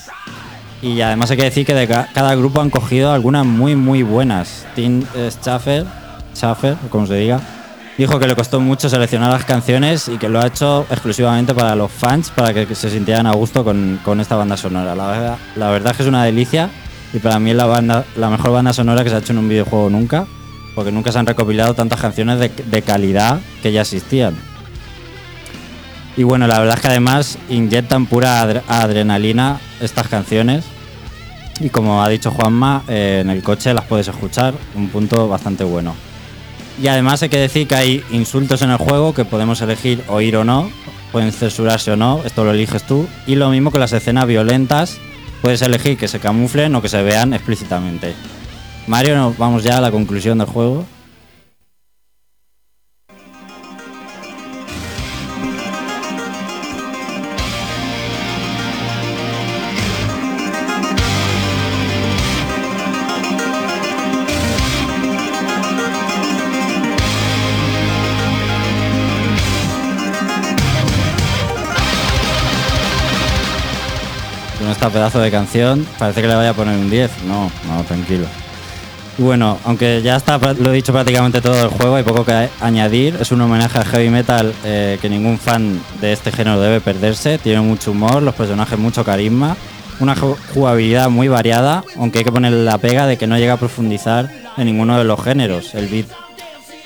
Y además hay que decir que de ca- cada grupo han cogido algunas muy muy buenas. Tim eh, Schaffer, Schaffer, como se diga, dijo que le costó mucho seleccionar las canciones y que lo ha hecho exclusivamente para los fans, para que, se sintieran a gusto con, con esta banda sonora. La verdad, la verdad es que es una delicia y para mí es la, banda, la mejor banda sonora que se ha hecho en un videojuego nunca, porque nunca se han recopilado tantas canciones de, de calidad que ya existían. Y bueno, la verdad es que además inyectan pura adre- adrenalina estas canciones. Y como ha dicho Juanma, eh, en el coche las puedes escuchar, un punto bastante bueno. Y además hay que decir que hay insultos en el juego que podemos elegir oír o no, pueden censurarse o no, esto lo eliges tú. Y lo mismo que las escenas violentas, puedes elegir que se camuflen o que se vean explícitamente. Mario, nos vamos ya a la conclusión del juego. Esta pedazo de canción parece que le vaya a poner un 10. No, no, tranquilo. Bueno, aunque ya está, lo he dicho prácticamente todo el juego, hay poco que añadir. Es un homenaje al heavy metal eh, que ningún fan de este género debe perderse. Tiene mucho humor, los personajes mucho carisma, una ju- jugabilidad muy variada, aunque hay que ponerle la pega de que no llega a profundizar en ninguno de los géneros. El beat,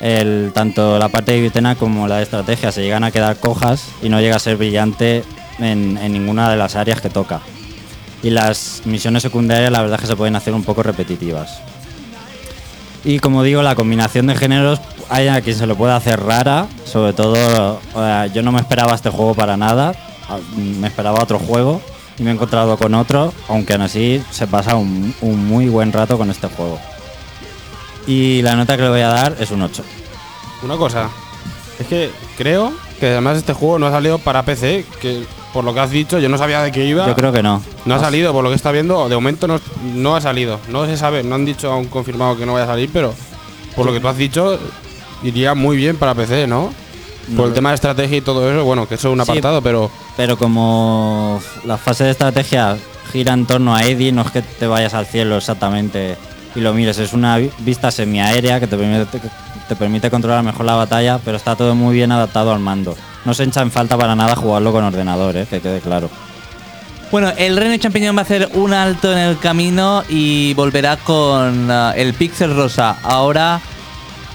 el, tanto la parte de bitena como la de estrategia se llegan a quedar cojas y no llega a ser brillante en ninguna de las áreas que toca. Y las misiones secundarias la verdad es que se pueden hacer un poco repetitivas. Y como digo, la combinación de géneros hay a quien se lo puede hacer rara. Sobre todo, yo no me esperaba este juego para nada. Me esperaba otro juego y me he encontrado con otro, aunque aún así se pasa un, un muy buen rato con este juego. Y la nota que le voy a dar es un 8. Una cosa, es que creo que además este juego no ha salido para PC, que por lo que has dicho yo no sabía de qué iba. Yo creo que no. No ha salido, por lo que está viendo, de momento no, no ha salido. No se sabe, no han dicho aún confirmado que no vaya a salir, pero por lo que tú has dicho, iría muy bien para PC, ¿no? Por el tema de estrategia y todo eso, bueno, que eso es un Sí. apartado, pero Pero como la fase de estrategia gira en torno a Eddie, no es que te vayas al cielo exactamente y lo mires, es una vi- vista semiaérea que te permite, te permite controlar mejor la batalla, pero está todo muy bien adaptado al mando. No se echa en falta para nada jugarlo con ordenadores, eh, que quede claro. Bueno, el Reino Champiñón va a hacer un alto en el camino y volverá con ah, el Pixel Rosa. Ahora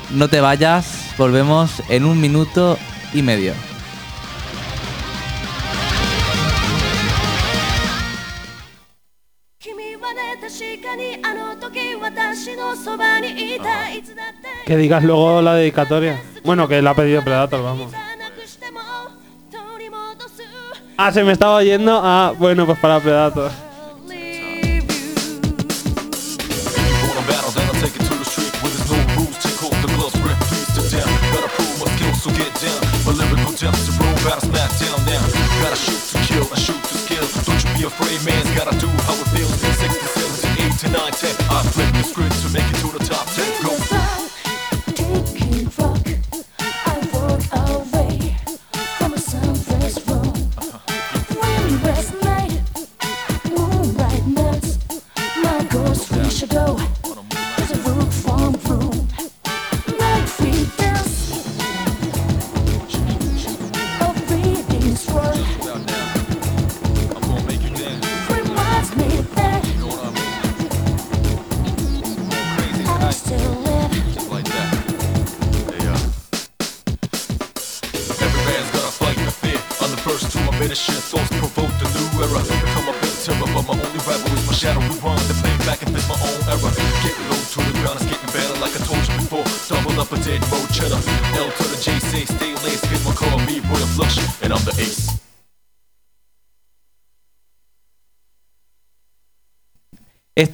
no te vayas, volvemos en un minuto y medio. Que digas luego la dedicatoria. Bueno, que la ha pedido Predator, vamos. Ah, se me estaba yendo. Ah, bueno, pues para Predator.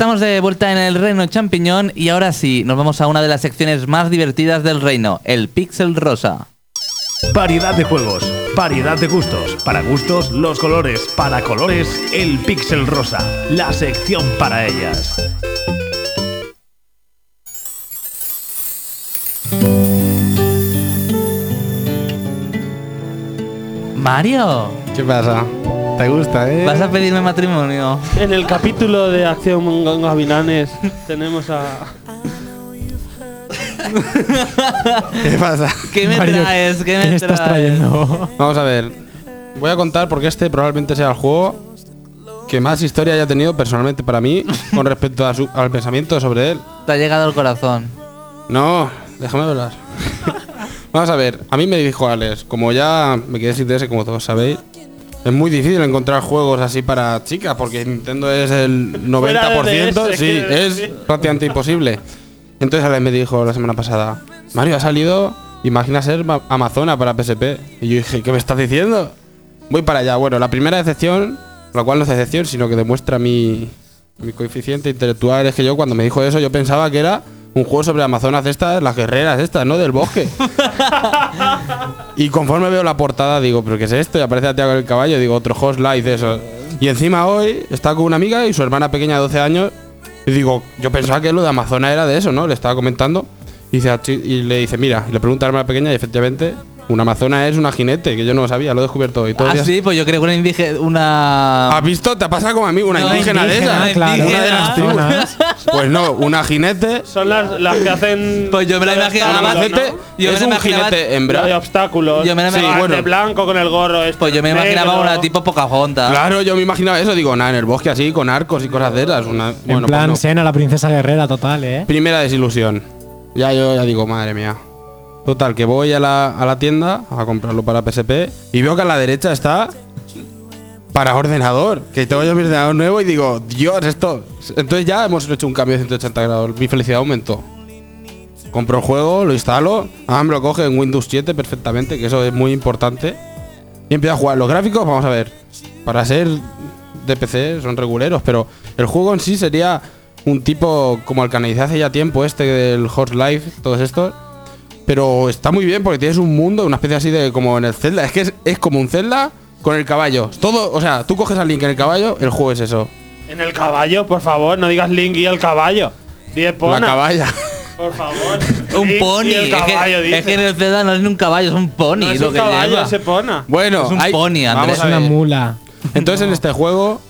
Estamos de vuelta en el Reino Champiñón y ahora sí, nos vamos a una de las secciones más divertidas del reino, el Pixel Rosa. Variedad de juegos, variedad de gustos. Para gustos, los colores. Para colores, el pixel rosa. La sección para ellas. Mario, ¿qué pasa? ¿Te gusta, eh? vas a pedirme matrimonio. En el capítulo de Acción Gavilanes tenemos a. ¿Qué pasa? ¿Qué me Mario, traes? ¿Qué me ¿Qué estás traes? trayendo? Vamos a ver. Voy a contar porque este probablemente sea el juego que más historia haya tenido personalmente para mí con respecto a su- al pensamiento sobre él. Te ha llegado al corazón. No, déjame hablar. <laughs> Vamos a ver, a mí me dijo Alex, como ya me quedé sin DS, como todos sabéis, es muy difícil encontrar juegos así para chicas, porque Nintendo es el 90%, Fuera de DS, sí, es prácticamente imposible. Entonces Alex me dijo la semana pasada, Mario ha salido, imagina ser ma- Amazona para PSP. Y yo dije, ¿qué me estás diciendo? Voy para allá. Bueno, la primera decepción, lo cual no es decepción, sino que demuestra mi, mi coeficiente intelectual, es que yo cuando me dijo eso, yo pensaba que era un juego sobre Amazonas estas, las guerreras estas, ¿no? Del bosque. <laughs> y conforme veo la portada, digo, ¿pero qué es esto? Y aparece a Tiago el caballo, digo, otro host live, eso. Y encima hoy está con una amiga y su hermana pequeña de 12 años. Y digo, yo pensaba que lo de Amazonas era de eso, ¿no? Le estaba comentando. Y, dice, a Chi- y le dice, mira, y le pregunta a la hermana pequeña y efectivamente, una Amazona es una jinete, que yo no lo sabía, lo he descubierto hoy. Todos Ah, días- sí, pues yo creo que una indígena. Una. ¿Has visto? ¿Te pasa como a mí? Una No, indígena, de esas. claro. Una de las tribus. Pues no, una jinete. Son las, las que hacen. Pues yo me la imaginaba Una macete Yo me es la un jinete ¿no? hembra. De obstáculos. Yo me la Sí, imaginaba- de bueno. blanco con el gorro. este, Pues yo me imaginaba negro. una tipo Pocahontas. Claro, yo me imaginaba eso. Digo, nada, en el bosque así, con arcos y cosas de esas. Una, en bueno, plan, pues no. Sena, la princesa guerrera total, ¿eh? Primera desilusión. Ya yo ya digo, madre mía. Total, que voy a la, a la tienda a comprarlo para PSP y veo que a la derecha está para ordenador. Que tengo yo mi ordenador nuevo y digo, Dios, esto. Entonces ya hemos hecho un cambio de 180 grados. Mi felicidad aumentó. compro el juego, lo instalo, ah, me lo coge en Windows 7 perfectamente, que eso es muy importante. Y empiezo a jugar. Los gráficos, vamos a ver, para ser de PC son reguleros, pero el juego en sí sería un tipo como el que analicé hace ya tiempo, este del Horse Life, todos estos. Pero está muy bien porque tienes un mundo, una especie así de como en el Zelda. Es que es, es como un Zelda con el caballo. Todo, o sea, tú coges al Link en el caballo, el juego es eso. En el caballo, por favor, no digas Link y el caballo. Di Epona, La caballa. Por favor. Un Link pony. y el Es que, caballo, es que en el Zelda no es ni un caballo, es un pony. No es lo un que caballo, lleva. es Epona. Bueno, Es un hay- pony, Andrés. vamos Es a una mula. Entonces en este juego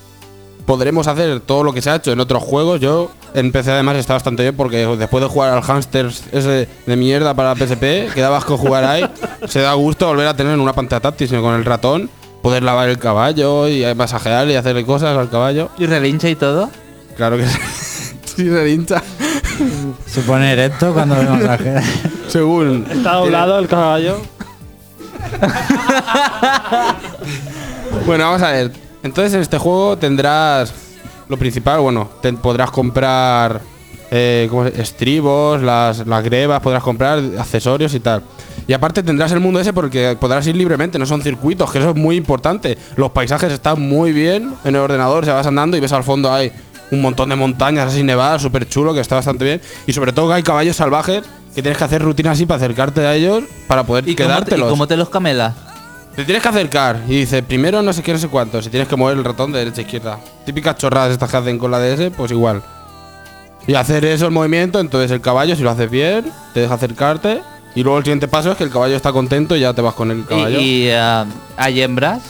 podremos hacer todo lo que se ha hecho en otros juegos. Yo en PC además está bastante bien porque después de jugar al Hamsters ese de mierda para PSP, que daba asco jugar ahí, <laughs> se da gusto volver a tener una pantalla táctil, sino con el ratón, poder lavar el caballo y masajear y hacerle cosas al caballo. ¿Y relincha y todo? Claro que sí. <laughs> sí se hincha. <laughs> Se pone erecto cuando ve masaje. Según. Está doblado el caballo. Bueno, vamos a ver. Entonces en este juego tendrás lo principal, bueno, te- podrás comprar eh, ¿cómo se- estribos, las, las grebas, podrás comprar accesorios y tal. Y aparte tendrás el mundo ese porque podrás ir libremente, no son circuitos, que eso es muy importante. Los paisajes están muy bien en el ordenador, se vas andando y ves al fondo hay un montón de montañas así nevadas, súper chulo, que está bastante bien. Y sobre todo que hay caballos salvajes que tienes que hacer rutinas así para acercarte a ellos para poder ¿Y cómo, te, y quedártelos. cómo te los camelas? Te tienes que acercar y dice primero no sé qué, no sé cuánto. Si tienes que mover el ratón de derecha a izquierda. Típicas chorradas estas que hacen con la DS, pues igual. Y hacer eso el movimiento, entonces el caballo, si lo haces bien, te deja acercarte. Y luego el siguiente paso es que el caballo está contento y ya te vas con el caballo. ¿Y, y, ah, hay hembras?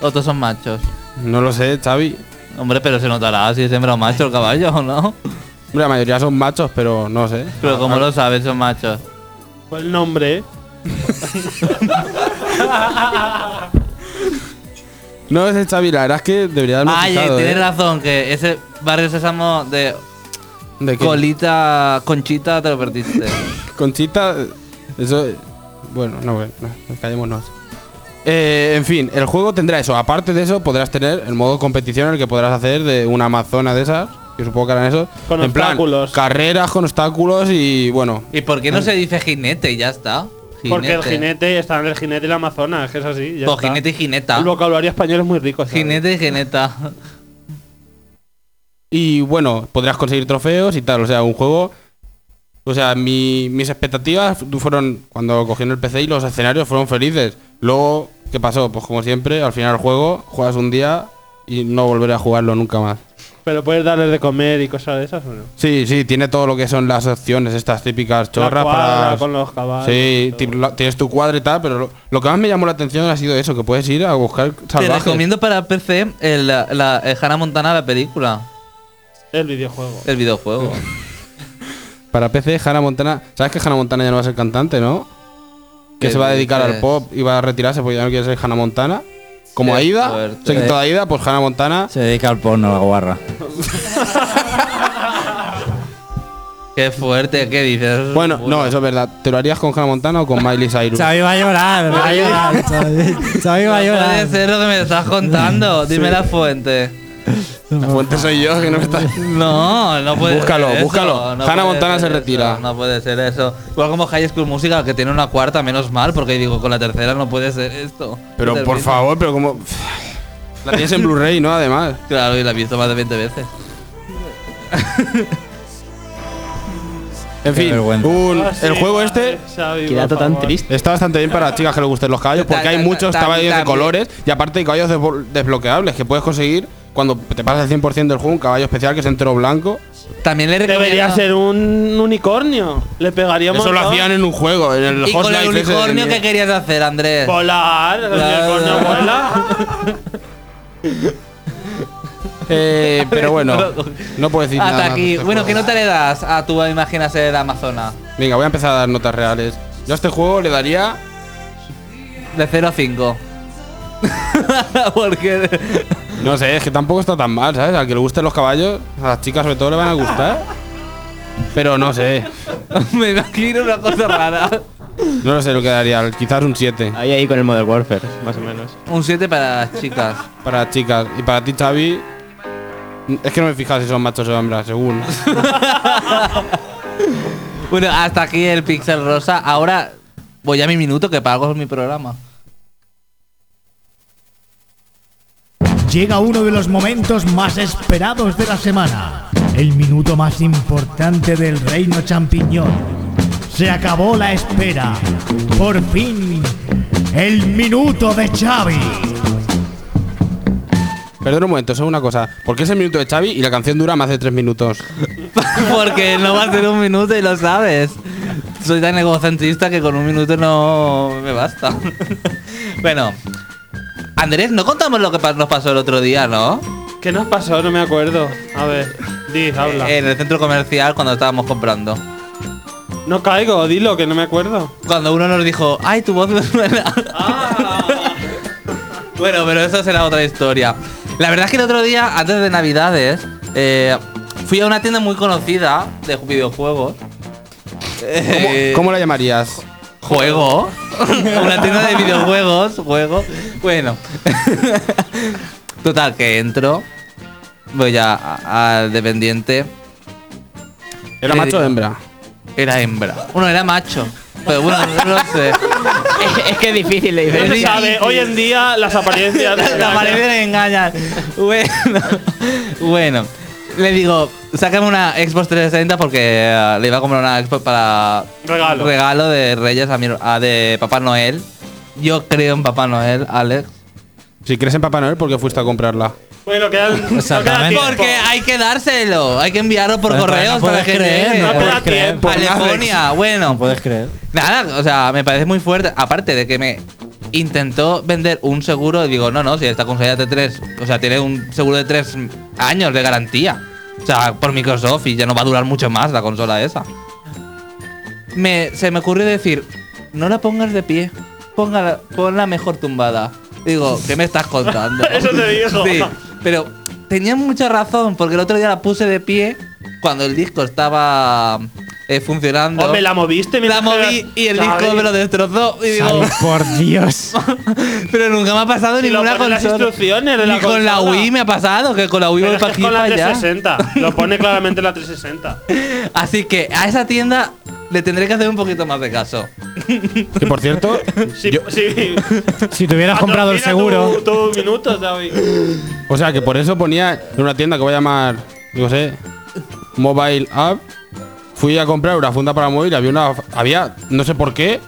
¿O todos son machos? No lo sé, Xavi. Hombre, pero se notará si es hembra o macho el caballo, ¿o no? Hombre, la mayoría son machos, pero no sé. Pero como lo sabes, son machos. Fue el nombre, ¿eh? <laughs> <laughs> No es Xavi, la verdad es que debería darme Ay, fijado, tienes ¿eh? razón, que ese barrio sésamo de ¿De qué? colita, conchita, te lo perdiste. <laughs> Conchita, eso. Bueno, no, bueno, no, callémonos. Eh, en fin, el juego tendrá eso. Aparte de eso, podrás tener el modo competición en el que podrás hacer de una amazona de esas, que supongo que harán eso. Con en plan, obstáculos. carreras con obstáculos y bueno. ¿Y por qué no se dice jinete y ya está? Porque el jinete está en el jinete y la amazona, es que es así. Ya Pues está. jinete y jineta. El vocabulario español es muy rico. ¿sabes? Jinete y jineta. Y bueno, podrás conseguir trofeos y tal. O sea, un juego. O sea, mi- mis expectativas fueron cuando cogieron el PC y los escenarios fueron felices. Luego, ¿qué pasó? Pues como siempre, al final del juego, juegas un día y no volveré a jugarlo nunca más. Pero puedes darle de comer y cosas de esas o no. Sí, sí, tiene todo lo que son las opciones, estas típicas chorras La cuadra para. con los caballos. Sí, tienes tu cuadro y tal, pero lo, lo que más me llamó la atención ha sido eso, que puedes ir a buscar Te salvajes. recomiendo para PC el, la, la- el Hannah Montana, la película, El videojuego. el videojuego. <laughs> Para PC, Hannah Montana. ¿Sabes que Hannah Montana ya no va a ser cantante, no? Que ¿Qué se va a dedicar al pop y va a retirarse porque ya no quiere ser Hannah Montana. Como Qué Aida, se quitó Aida, pues Hannah Montana. Se dedica al porno, la guarra. <laughs> Qué fuerte, ¿qué dices? Bueno, no, eso es verdad. ¿Te lo harías con Hannah Montana o con Miley Cyrus? Xavi va a llorar, va a llorar. Xavi, va a No puede llorar. ser lo que me estás contando. Dime la fuente. La fuente soy yo, que no me está. No, no puede Búscalo, ser eso, búscalo. no Hannah puede Montana ser se retira. eso, no puede ser eso. Igual como High School Musical, que tiene una cuarta, menos mal, porque digo, con la tercera no puede ser esto. Pero por favor, pero como. La tienes en Blu-ray, ¿no? Además. Claro, y la he visto más de 20 veces. En Qué fin, un- Ah, sí, el juego este Xavi, dato tan triste. está bastante bien para las chicas que les gusten los caballos, porque hay muchos caballos de colores y aparte hay caballos desblo- desbloqueables que puedes conseguir cuando te pasas el 100% del juego, un caballo especial que es entero blanco. También le recomiendo. Debería ser un unicornio. Le pegaría un Eso lo hacían en un juego, en el Y con el de unicornio, ¿qué querías hacer, Andrés? Volar. El unicornio vuela. <laughs> Eh, pero bueno, no puedo decir nada. Hasta de aquí. este Bueno, ¿qué nota le das a tu Imagina ser Amazona? Venga, voy a empezar a dar notas reales. Yo a este juego le daría. De 0 a 5. <laughs> Porque. No sé, es que tampoco está tan mal, ¿sabes? Al que le gusten los caballos, a las chicas sobre todo le van a gustar. Pero no sé. <laughs> me imagino una cosa rara. No lo sé lo que daría. Quizás un 7 Ahí, ahí con el Modern Warfare, más o menos. Un 7 para las chicas. para las chicas. Y para ti, Xavi. Es que no me fijas si son machos o hembras, según. <laughs> Bueno, hasta aquí el Pixel Rosa. Ahora voy a mi minuto que pago mi programa. Llega uno de los momentos más esperados de la semana. El minuto más importante del reino champiñón. Se acabó la espera. Por fin, el minuto de Xavi. Perdón un momento, solo una cosa. ¿Por qué es el minuto de Xavi y la canción dura más de tres minutos? <laughs> Porque no va a ser un minuto y lo sabes. Soy tan egocentrista que con un minuto no me basta. <laughs> bueno, Andrés, no contamos lo que nos pasó el otro día, ¿no? ¿Qué nos pasó? No me acuerdo. A ver, di, habla. En el centro comercial cuando estábamos comprando. No caigo, dilo, que no me acuerdo. Cuando uno nos dijo, ay, tu voz me suena. <laughs> bueno, pero eso será otra historia. La verdad es que el otro día, antes de Navidades, eh, fui a una tienda muy conocida de videojuegos. ¿Cómo, Eh, cómo la llamarías? ¿Juego? <laughs> una tienda de videojuegos, juego. Bueno. Total, que entro. Voy a- al dependiente. ¿Era Le macho o digo- hembra? Era hembra. Bueno, era macho. Pero bueno, no sé. Es, <laughs> es que es difícil diferenciar. sabe, hoy en día las apariencias. La pared me engañan. Bueno, bueno. Le digo, sácame una Xbox 360 porque eh, le iba a comprar una Xbox para Regalo. regalo de Reyes a mi, a de Papá Noel. Yo creo en Papá Noel, Alex. Si crees en Papá Noel, ¿por qué fuiste a comprarla? Bueno, quedan. no queda Exactamente. Porque hay que dárselo, hay que enviarlo por Pero correos no para puedes que creer, no puedes creer. bueno. No puedes creer. Nada, o sea, me parece muy fuerte. Aparte de que me intentó vender un seguro, y digo, no, no, si esta consola de 3, o sea, tiene un seguro de 3 años de garantía. O sea, por Microsoft y ya no va a durar mucho más la consola esa. Me, se me ocurrió decir, no la pongas de pie, póngala, ponla mejor tumbada. Digo, ¿qué me estás contando? <laughs> Eso te dijo. Sí, pero tenía mucha razón, porque el otro día la puse de pie cuando el disco estaba eh, funcionando. Hombre, la moviste, La moví y el ¿sabes? disco me lo destrozó. Y digo, Ay, <laughs> por Dios. pero nunca me ha pasado Si ninguna en las instrucciones de la Ni con la. Wii me ha pasado, que con la Wii Pero voy es que es con la para allá. 360. Lo pone claramente la 360. <laughs> Así que a esa tienda le tendré que hacer un poquito más de caso. Que por cierto, <laughs> Sí, yo- sí. Si te hubieras comprado el seguro. Tu, tu minuto, ¿sabes? o sea, que por eso ponía en una tienda que voy a llamar, no sé, Mobile App. Fui a comprar una funda para móvil. Había una, había, no sé por qué,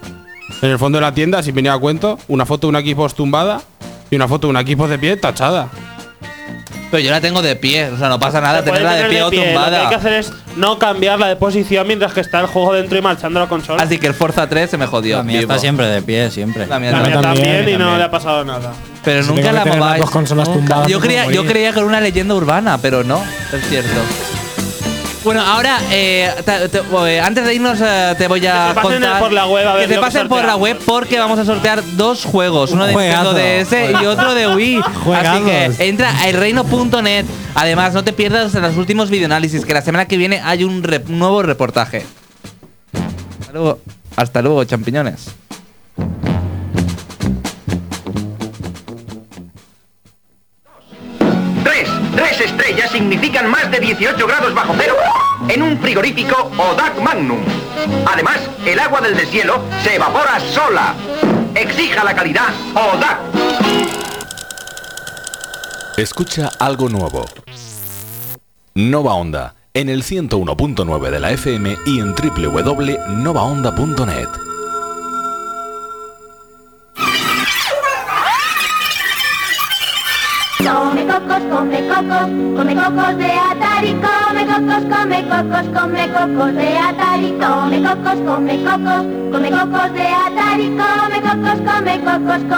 en el fondo de la tienda, si venía a cuento, una foto de una Xbox tumbada y una foto de una Xbox de pie tachada. Pero yo la tengo de pie, o sea, no pasa nada tenerla de pie o Lo que hay que tumbada. hacer es no cambiarla de posición mientras que está el juego dentro y marchando la consola. Así que el Forza 3 se me jodió. La mía vivo. está siempre de pie, siempre. La mía la no. mía también, también, y no también. le ha pasado nada. Pero Si nunca la mováis. dos consolas tumbadas, Yo creía, yo creía que era una leyenda urbana, pero no, es cierto. Bueno, ahora, eh, te- te- eh, antes de irnos, eh, te voy a Que se pasen contar. por la web a ver que lo que pasen por la sorteamos. web porque vamos a sortear dos juegos: uno de Nintendo Juegazo. DS y otro de Wii. Así Juegazos. que entra a elreino.net. Además, no te pierdas los últimos videoanálisis, que la semana que viene hay un nuevo reportaje. Hasta luego, hasta luego champiñones. Estrellas significan más de 18 grados bajo cero en un frigorífico Odak Magnum. Además, el agua del deshielo se evapora sola. Exija la calidad Odak. Escucha algo nuevo. Nova Onda, en el 101.9 de la FM y en www.novaonda.net. cocos, come cocos, come cocos de Atari, come cocos, come cocos, come cocos de Atari, come cocos, come cocos, come cocos de Atari, come cocos, come cocos, come